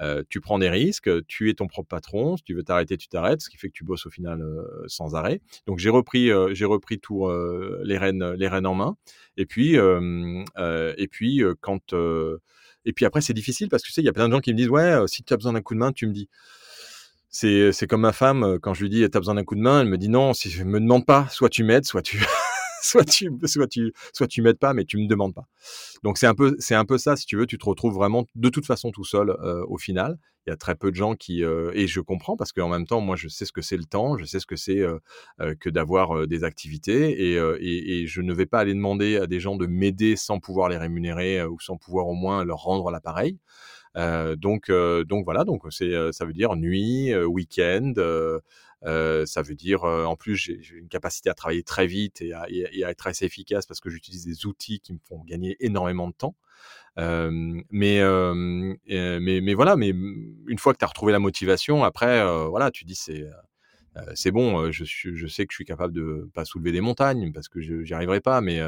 Speaker 4: euh, tu prends des risques, tu es ton propre patron, si tu veux t'arrêter, tu t'arrêtes, ce qui fait que tu bosses au final euh, sans arrêt. Donc j'ai repris, j'ai repris tout les rênes, les rênes en main. Et puis, et puis quand, et puis après c'est difficile parce que tu sais, il y a plein de gens qui me disent ouais, si tu as besoin d'un coup de main, tu me dis. C'est comme ma femme quand je lui dis tu as besoin d'un coup de main, elle me dit non, si je me demande pas, soit tu m'aides, soit tu soit tu soit tu soit tu m'aides pas mais tu me demandes pas. Donc c'est un peu c'est un peu ça si tu veux, tu te retrouves vraiment de toute façon tout seul euh, au final. Il y a très peu de gens qui euh, et je comprends parce qu'en même temps moi je sais ce que c'est le temps, je sais ce que c'est euh, que d'avoir des activités et, et, et, je ne vais pas aller demander à des gens de m'aider sans pouvoir les rémunérer ou sans pouvoir au moins leur rendre l'appareil. donc donc voilà donc c'est ça veut dire nuit, week-end ça veut dire, en plus, j'ai une capacité à travailler très vite et à, être assez efficace parce que j'utilise des outils qui me font gagner énormément de temps. mais, mais, mais voilà, mais une fois que tu as retrouvé la motivation, après, voilà, tu dis c'est c'est bon, je, je, sais que je suis capable de pas soulever des montagnes parce que je n'y arriverai pas, mais,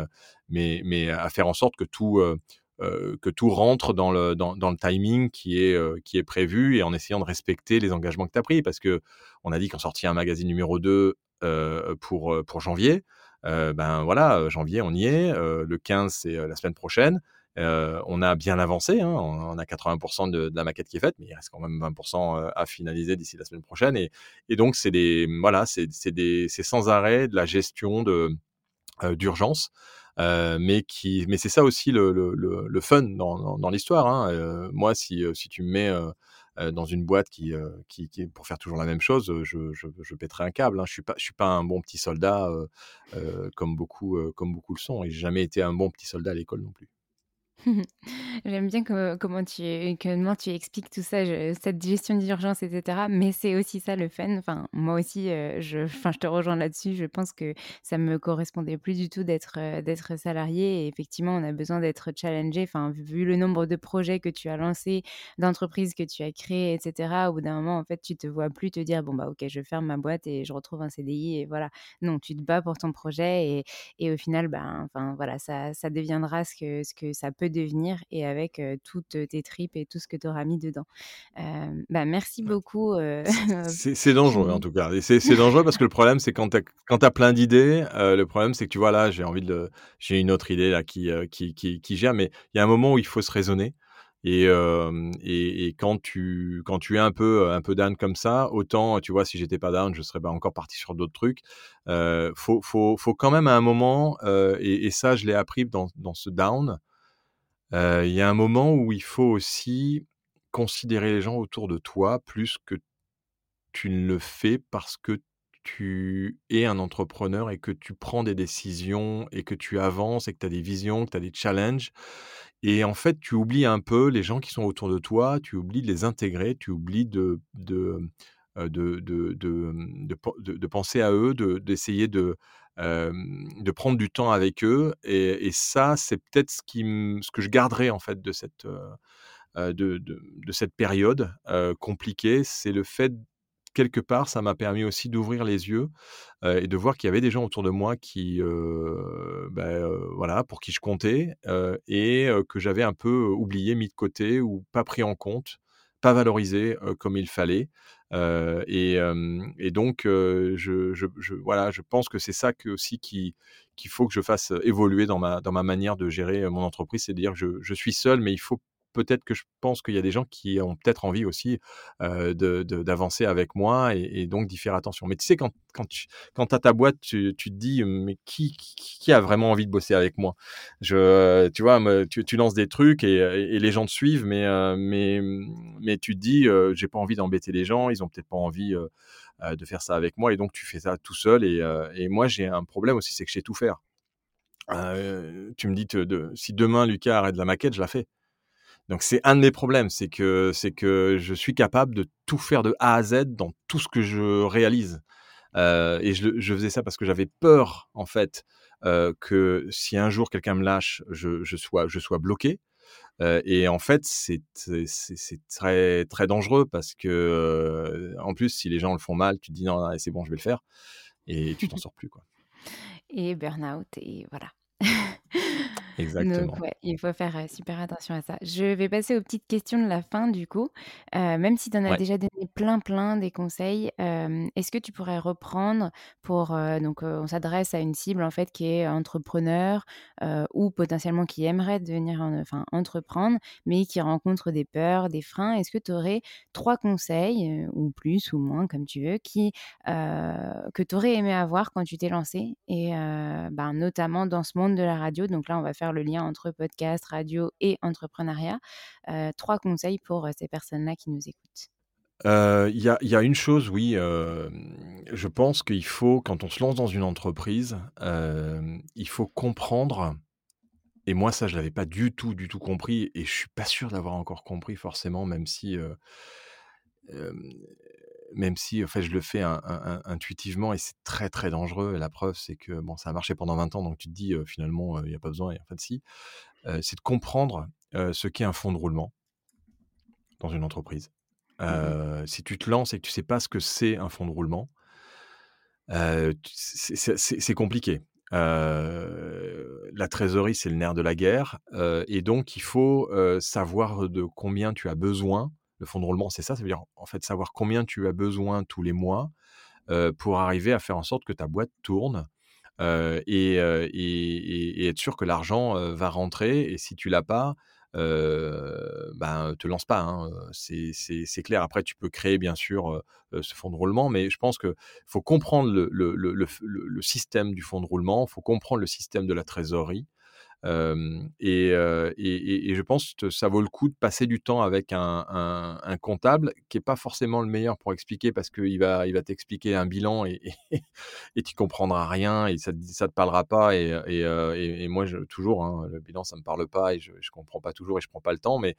Speaker 4: mais, mais à faire en sorte que tout, euh, que tout rentre dans le, timing qui est, euh, qui est prévu et en essayant de respecter les engagements que tu as pris. Parce que on a dit qu'on sortit un magazine numéro 2 euh, pour, janvier. ben voilà, janvier, on y est. le 15, c'est la semaine prochaine. on a bien avancé, hein, on, a 80% de, la maquette qui est faite, mais il reste quand même 20% à finaliser d'ici la semaine prochaine. Et, donc, c'est voilà, sans arrêt de la gestion d'urgence. Euh, mais qui, mais c'est ça aussi le, le, le, fun dans, dans, l'histoire. Hein. Euh, moi, si, euh, si tu me mets dans une boîte qui, qui, qui, pour faire toujours la même chose, je, je, je pèterai un câble. Hein. Je suis pas, je suis pas un bon petit soldat comme beaucoup, comme beaucoup le sont, et j'ai jamais été un bon petit soldat à l'école non plus.
Speaker 3: J'aime bien comment tu comment tu expliques tout ça, cette gestion d'urgence et cetera, mais c'est aussi ça le fun. Enfin, moi aussi, heu, je enfin, je te rejoins là-dessus. Je pense que ça me correspondait plus du tout d'être, d'être salarié effectivement, on a besoin d'être challengé. Enfin, vu le nombre de projets que tu as lancés, d'entreprises que tu as créées et cetera, au bout d'un moment, en fait, tu te vois plus te dire: «Bon, bah, OK, je ferme ma boîte et je retrouve un CDI» et voilà. Non, tu te bats pour ton projet et et au final, ben, enfin, voilà, ça ça deviendra ce que ce que ça peut devenir et avec toutes tes tripes et tout ce que tu auras mis dedans. Bah, merci beaucoup.
Speaker 4: c'est dangereux en tout cas. C'est dangereux parce que le problème, c'est quand tu as, as, plein d'idées, le problème, c'est que tu vois là, j'ai envie de. J'ai une autre idée là qui, qui, qui, qui, gère, mais il y a un moment où il faut se raisonner. Et, et, et, quand tu quand tu es un peu un peu down comme ça, autant tu vois si j'étais pas down, je serais pas encore parti sur d'autres trucs. Euh, faut, faut, faut quand même à un moment et, et, ça je l'ai appris dans, dans ce down, il y a un moment où il faut aussi considérer les gens autour de toi plus que tu ne le fais parce que tu es un entrepreneur et que tu prends des décisions et que tu avances et que tu as des visions, que tu as des challenges. Et en fait, tu oublies un peu les gens qui sont autour de toi, tu oublies de les intégrer, tu oublies de, de, de, de, de, penser à eux, d'essayer de, de prendre du temps avec eux. Et, ça, c'est peut-être ce, que je garderai en fait de cette, de, de, cette période compliquée, c'est le fait quelque part, ça m'a permis aussi d'ouvrir les yeux et de voir qu'il y avait des gens autour de moi qui, ben, voilà, pour qui je comptais et que j'avais un peu oublié, mis de côté ou pas pris en compte, pas valorisé comme il fallait. Et, donc, je, voilà, je pense que c'est ça que, aussi qu'il faut que je fasse évoluer dans ma, dans ma manière de gérer mon entreprise, c'est à dire je, je suis seul, mais il faut peut-être que je pense qu'il y a des gens qui ont peut-être envie aussi d'avancer avec moi et, donc d'y faire attention. Mais tu sais, quand, quand tu quand as ta boîte, tu, tu, te dis, mais qui, qui, a vraiment envie de bosser avec moi? Je, Tu vois, tu, tu, lances des trucs et, et, les gens te suivent, mais, mais, mais tu te dis, j'ai pas envie d'embêter les gens, ils ont peut-être pas envie de faire ça avec moi et donc tu fais ça tout seul. Et, et moi, j'ai un problème aussi, c'est que je sais tout faire. tu me dis, de, si demain Lucas arrête la maquette, je la fais. Donc c'est un de mes problèmes, c'est que c'est que je suis capable de tout faire de A à Z dans tout ce que je réalise. Euh, et je, je, faisais ça parce que j'avais peur en fait euh, que si un jour quelqu'un me lâche, je, je, sois je sois bloqué. Euh, et en fait, c'est très très dangereux parce que en plus, si les gens le font mal, tu te dis non, c'est bon, je vais le faire, et tu t'en sors plus quoi.
Speaker 3: Et burn-out et voilà.
Speaker 4: Exactement.
Speaker 3: Donc, ouais, il faut faire super attention à ça. Je vais passer aux petites questions de la fin, du coup. même si tu en as déjà donné plein, plein des conseils, est-ce que tu pourrais reprendre pour. donc, on s'adresse à une cible, en fait, qui est entrepreneur ou potentiellement qui aimerait devenir, enfin, entreprendre, mais qui rencontre des peurs, des freins? Est-ce que tu aurais trois conseils, ou plus ou moins, comme tu veux, qui, que tu aurais aimé avoir quand tu t'es lancé, et ben, notamment dans ce monde de la radio. Donc là, on va faire le lien entre podcast, radio et entrepreneuriat. Euh, trois conseils pour euh, ces personnes-là qui nous écoutent.
Speaker 4: Euh, il y, a une chose, oui, je pense qu'il faut, quand on se lance dans une entreprise, il faut comprendre, et moi ça je l'avais pas du tout, du tout compris, et je suis pas sûr d'avoir encore compris forcément, même si même si en fait, je le fais intuitivement et c'est très très dangereux. Et la preuve, c'est que bon, ça a marché pendant 20 ans, donc tu te dis finalement, il n'y a pas besoin. Et en fait, si, c'est de comprendre ce qu'est un fonds de roulement dans une entreprise. Mmh si tu te lances et que tu sais pas ce que c'est un fonds de roulement, c'est compliqué. la trésorerie, c'est le nerf de la guerre, et donc il faut savoir de combien tu as besoin le fonds de roulement, c'est ça, ça veut dire en fait savoir combien tu as besoin tous les mois pour arriver à faire en sorte que ta boîte tourne et, être sûr que l'argent va rentrer. Et si tu l'as pas, ben te lance pas. Hein, c'est clair. Après, tu peux créer bien sûr ce fonds de roulement, mais je pense qu'il faut comprendre le, le, système du fonds de roulement, il faut comprendre le système de la trésorerie. Et, je pense que ça vaut le coup de passer du temps avec un, comptable qui n'est pas forcément le meilleur pour expliquer parce qu'il va, il va t'expliquer un bilan et, et, tu comprendras rien et ça ne te parlera pas. Et, moi, toujours, hein, le bilan, ça ne me parle pas et je ne comprends pas toujours et je ne prends pas le temps. Mais,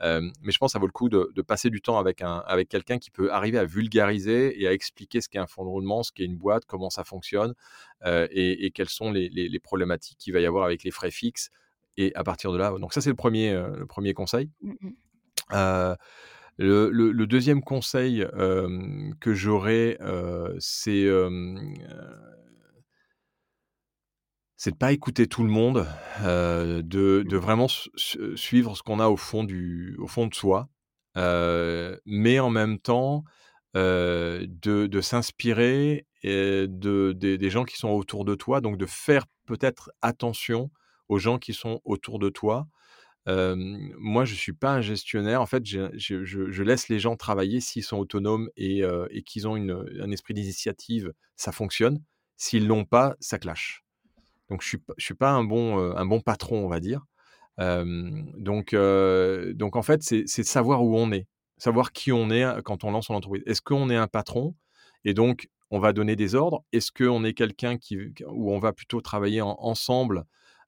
Speaker 4: je pense que ça vaut le coup de, passer du temps avec, avec quelqu'un qui peut arriver à vulgariser et à expliquer ce qu'est un fonds de roulement, ce qu'est une boîte, comment ça fonctionne et, quelles sont les, les problématiques qu'il va y avoir avec les frais fixes et à partir de là, donc ça c'est le premier, le premier conseil. Mmh le, deuxième conseil que j'aurais, c'est c'est de pas écouter tout le monde, de, de, vraiment suivre ce qu'on a au fond, du, au fond de soi, mais en même temps de, de s'inspirer de, des gens qui sont autour de toi, donc de faire peut-être attention aux gens qui sont autour de toi. moi, je ne suis pas un gestionnaire. En fait, je, laisse les gens travailler s'ils sont autonomes et, qu'ils ont un esprit d'initiative, ça fonctionne. S'ils l'ont pas, ça clash. Donc, je ne suis, pas un bon, un bon patron, on va dire. donc, donc, en fait, c'est savoir où on est, savoir qui on est quand on lance son entreprise. Est-ce qu'on est un patron? Et donc on va donner des ordres Est-ce qu'on est quelqu'un où on va plutôt travailler ensemble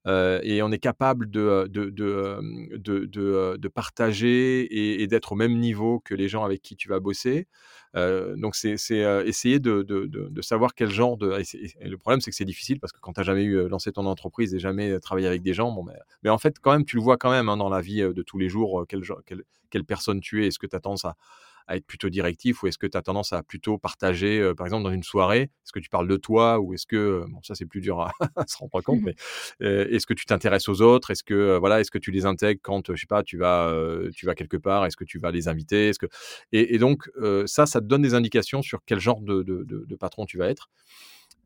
Speaker 4: et on est capable de, de, de, de partager et, d'être au même niveau que les gens avec qui tu vas bosser. donc, c'est essayer de, savoir quel genre de. Et, le problème, c'est que c'est difficile parce que quand tu n'as jamais eu lancé ton entreprise et jamais travaillé avec des gens, bon, mais, mais, en fait, quand même, tu le vois quand même hein, dans la vie de tous les jours, quelle, quelle, quelle personne tu es, est-ce que tu as tendance à, à être plutôt directif ou est-ce que tu as tendance à plutôt partager, par exemple, dans une soirée? Est-ce que tu parles de toi ou est-ce que, bon, ça c'est plus dur à, se rendre compte, mais est-ce que tu t'intéresses aux autres? Est-ce que, voilà, est-ce que tu les intègres quand, je sais pas, tu vas, tu vas quelque part? Est-ce que tu vas les inviter? Est-ce que... et, donc, ça, ça te donne des indications sur quel genre de, de, de, patron tu vas être.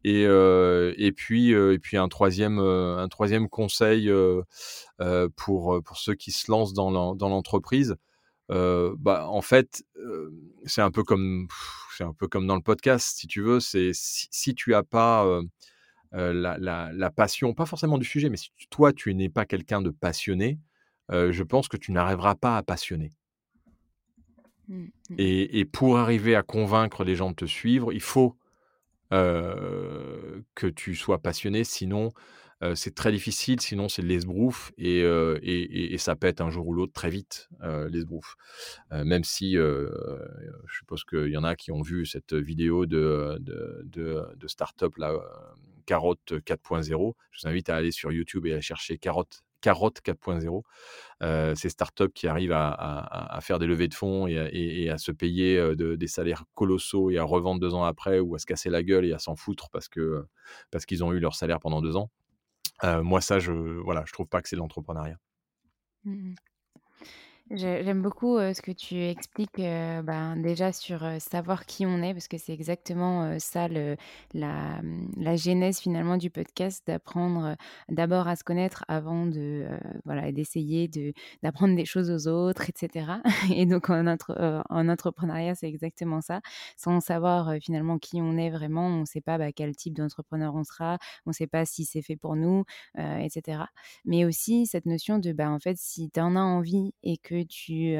Speaker 4: Et, et, puis, et puis un troisième, un troisième conseil pour, pour ceux qui se lancent dans l'entreprise, bah, en fait, c'est un peu comme c'est un peu comme dans le podcast, si tu veux. C'est si, tu as pas la, la, passion, pas forcément du sujet, mais si toi tu n'es pas quelqu'un de passionné, je pense que tu n'arriveras pas à passionner. Mmh, mmh. Et, et, pour arriver à convaincre les gens de te suivre, il faut que tu sois passionné, sinon c'est très difficile, sinon c'est l'esbrouf et, ça pète un jour ou l'autre très vite, l'esbrouf. même si je suppose qu'il y en a qui ont vu cette vidéo de, de, de, de start-up, là, Carotte 4.0. Je vous invite à aller sur YouTube et à chercher Carotte Carotte 4.0. Euh, ces startups qui arrivent à, faire des levées de fonds et, à, se payer des salaires colossaux et à revendre deux ans après ou à se casser la gueule et à s'en foutre parce parce qu'ils ont eu leur salaire pendant deux ans moi, ça, je voilà, je trouve pas que c'est de l'entrepreneuriat.
Speaker 3: Mmh J'aime beaucoup ce que tu expliques ben, déjà sur savoir qui on est, parce que c'est exactement ça mmh, la, genèse finalement du podcast, d'apprendre d'abord à se connaître avant de voilà d'essayer de d'apprendre des choses aux autres, etc. Et donc en, entre, en entrepreneuriat, c'est exactement ça. Sans savoir finalement qui on est vraiment, on ne sait pas bah, quel type d'entrepreneur on sera, on ne sait pas si c'est fait pour nous, etc. Mais aussi cette notion de bah, en fait si tu en as envie et que tu,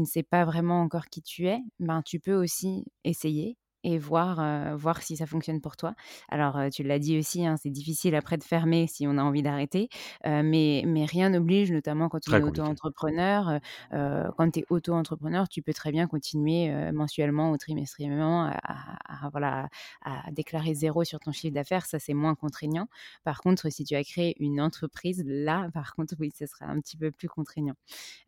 Speaker 3: ne sais pas vraiment encore qui tu es, ben, tu peux aussi essayer et voir, voir si ça fonctionne pour toi. Alors, tu l'as dit aussi, hein, c'est difficile après de fermer si on a envie d'arrêter, mais, mais rien n'oblige, notamment quand on est auto-entrepreneur. quand tu es auto-entrepreneur, tu peux très bien continuer mensuellement ou trimestriellement à, voilà, à déclarer zéro sur ton chiffre d'affaires. Ça, c'est moins contraignant. Par contre, si tu as créé une entreprise, là, par contre, oui, ce sera un petit peu plus contraignant.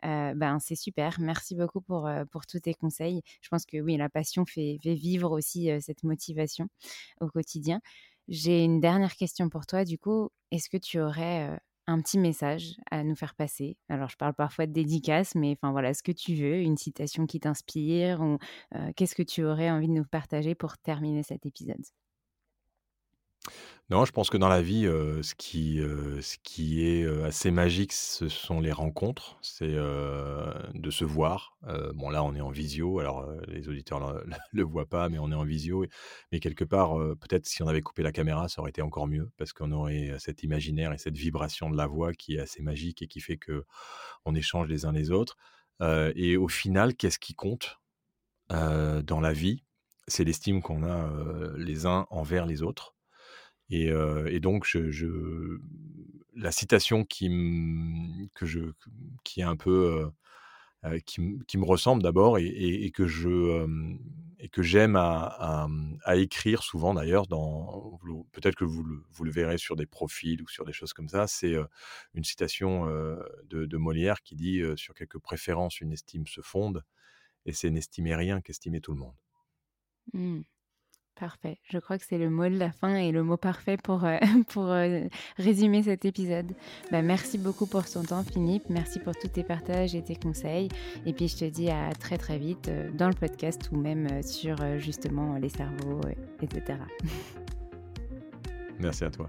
Speaker 3: ben, c'est super. Merci beaucoup pour, pour tous tes conseils. Je pense que oui, la passion fait, fait vivre aussi cette motivation au quotidien. J'ai une dernière question pour toi. Du coup, est-ce que tu aurais un petit message à nous faire passer? Alors, je parle parfois de dédicace, mais enfin voilà, ce que tu veux, une citation qui t'inspire ou qu'est-ce que tu aurais envie de nous partager pour terminer cet épisode?
Speaker 4: Non, je pense que dans la vie, ce qui, ce qui est, assez magique, ce sont les rencontres. C'est, de se voir. Bon là, on est en visio, alors, les auditeurs le le voient pas, mais on est en visio mais quelque part, peut-être si on avait coupé la caméra, ça aurait été encore mieux parce qu'on aurait, cet imaginaire et cette vibration de la voix qui est assez magique et qui fait qu'on échange les uns les autres. Et au final, qu'est-ce qui compte, dans la vie? C'est l'estime qu'on a, les uns envers les autres. Et, donc, la citation qui, je, qui est un peu, qui, me ressemble d'abord et, que je, et que j'aime à, à, écrire souvent d'ailleurs, peut-être que vous le, vous le, verrez sur des profils ou sur des choses comme ça, c'est une citation de, de, Molière qui dit sur quelques préférences, une estime se fonde, et c'est n'estimer rien qu'estimer tout le monde.
Speaker 3: Mmh. Parfait. Je crois que c'est le mot de la fin et le mot parfait pour, euh, pour euh, résumer cet épisode. Bah, merci beaucoup pour ton temps, Philippe. Merci pour tous tes partages et tes conseils. Et puis, je te dis à très, très vite euh, dans le podcast ou même sur justement les cerveaux, etc.
Speaker 4: Merci à toi.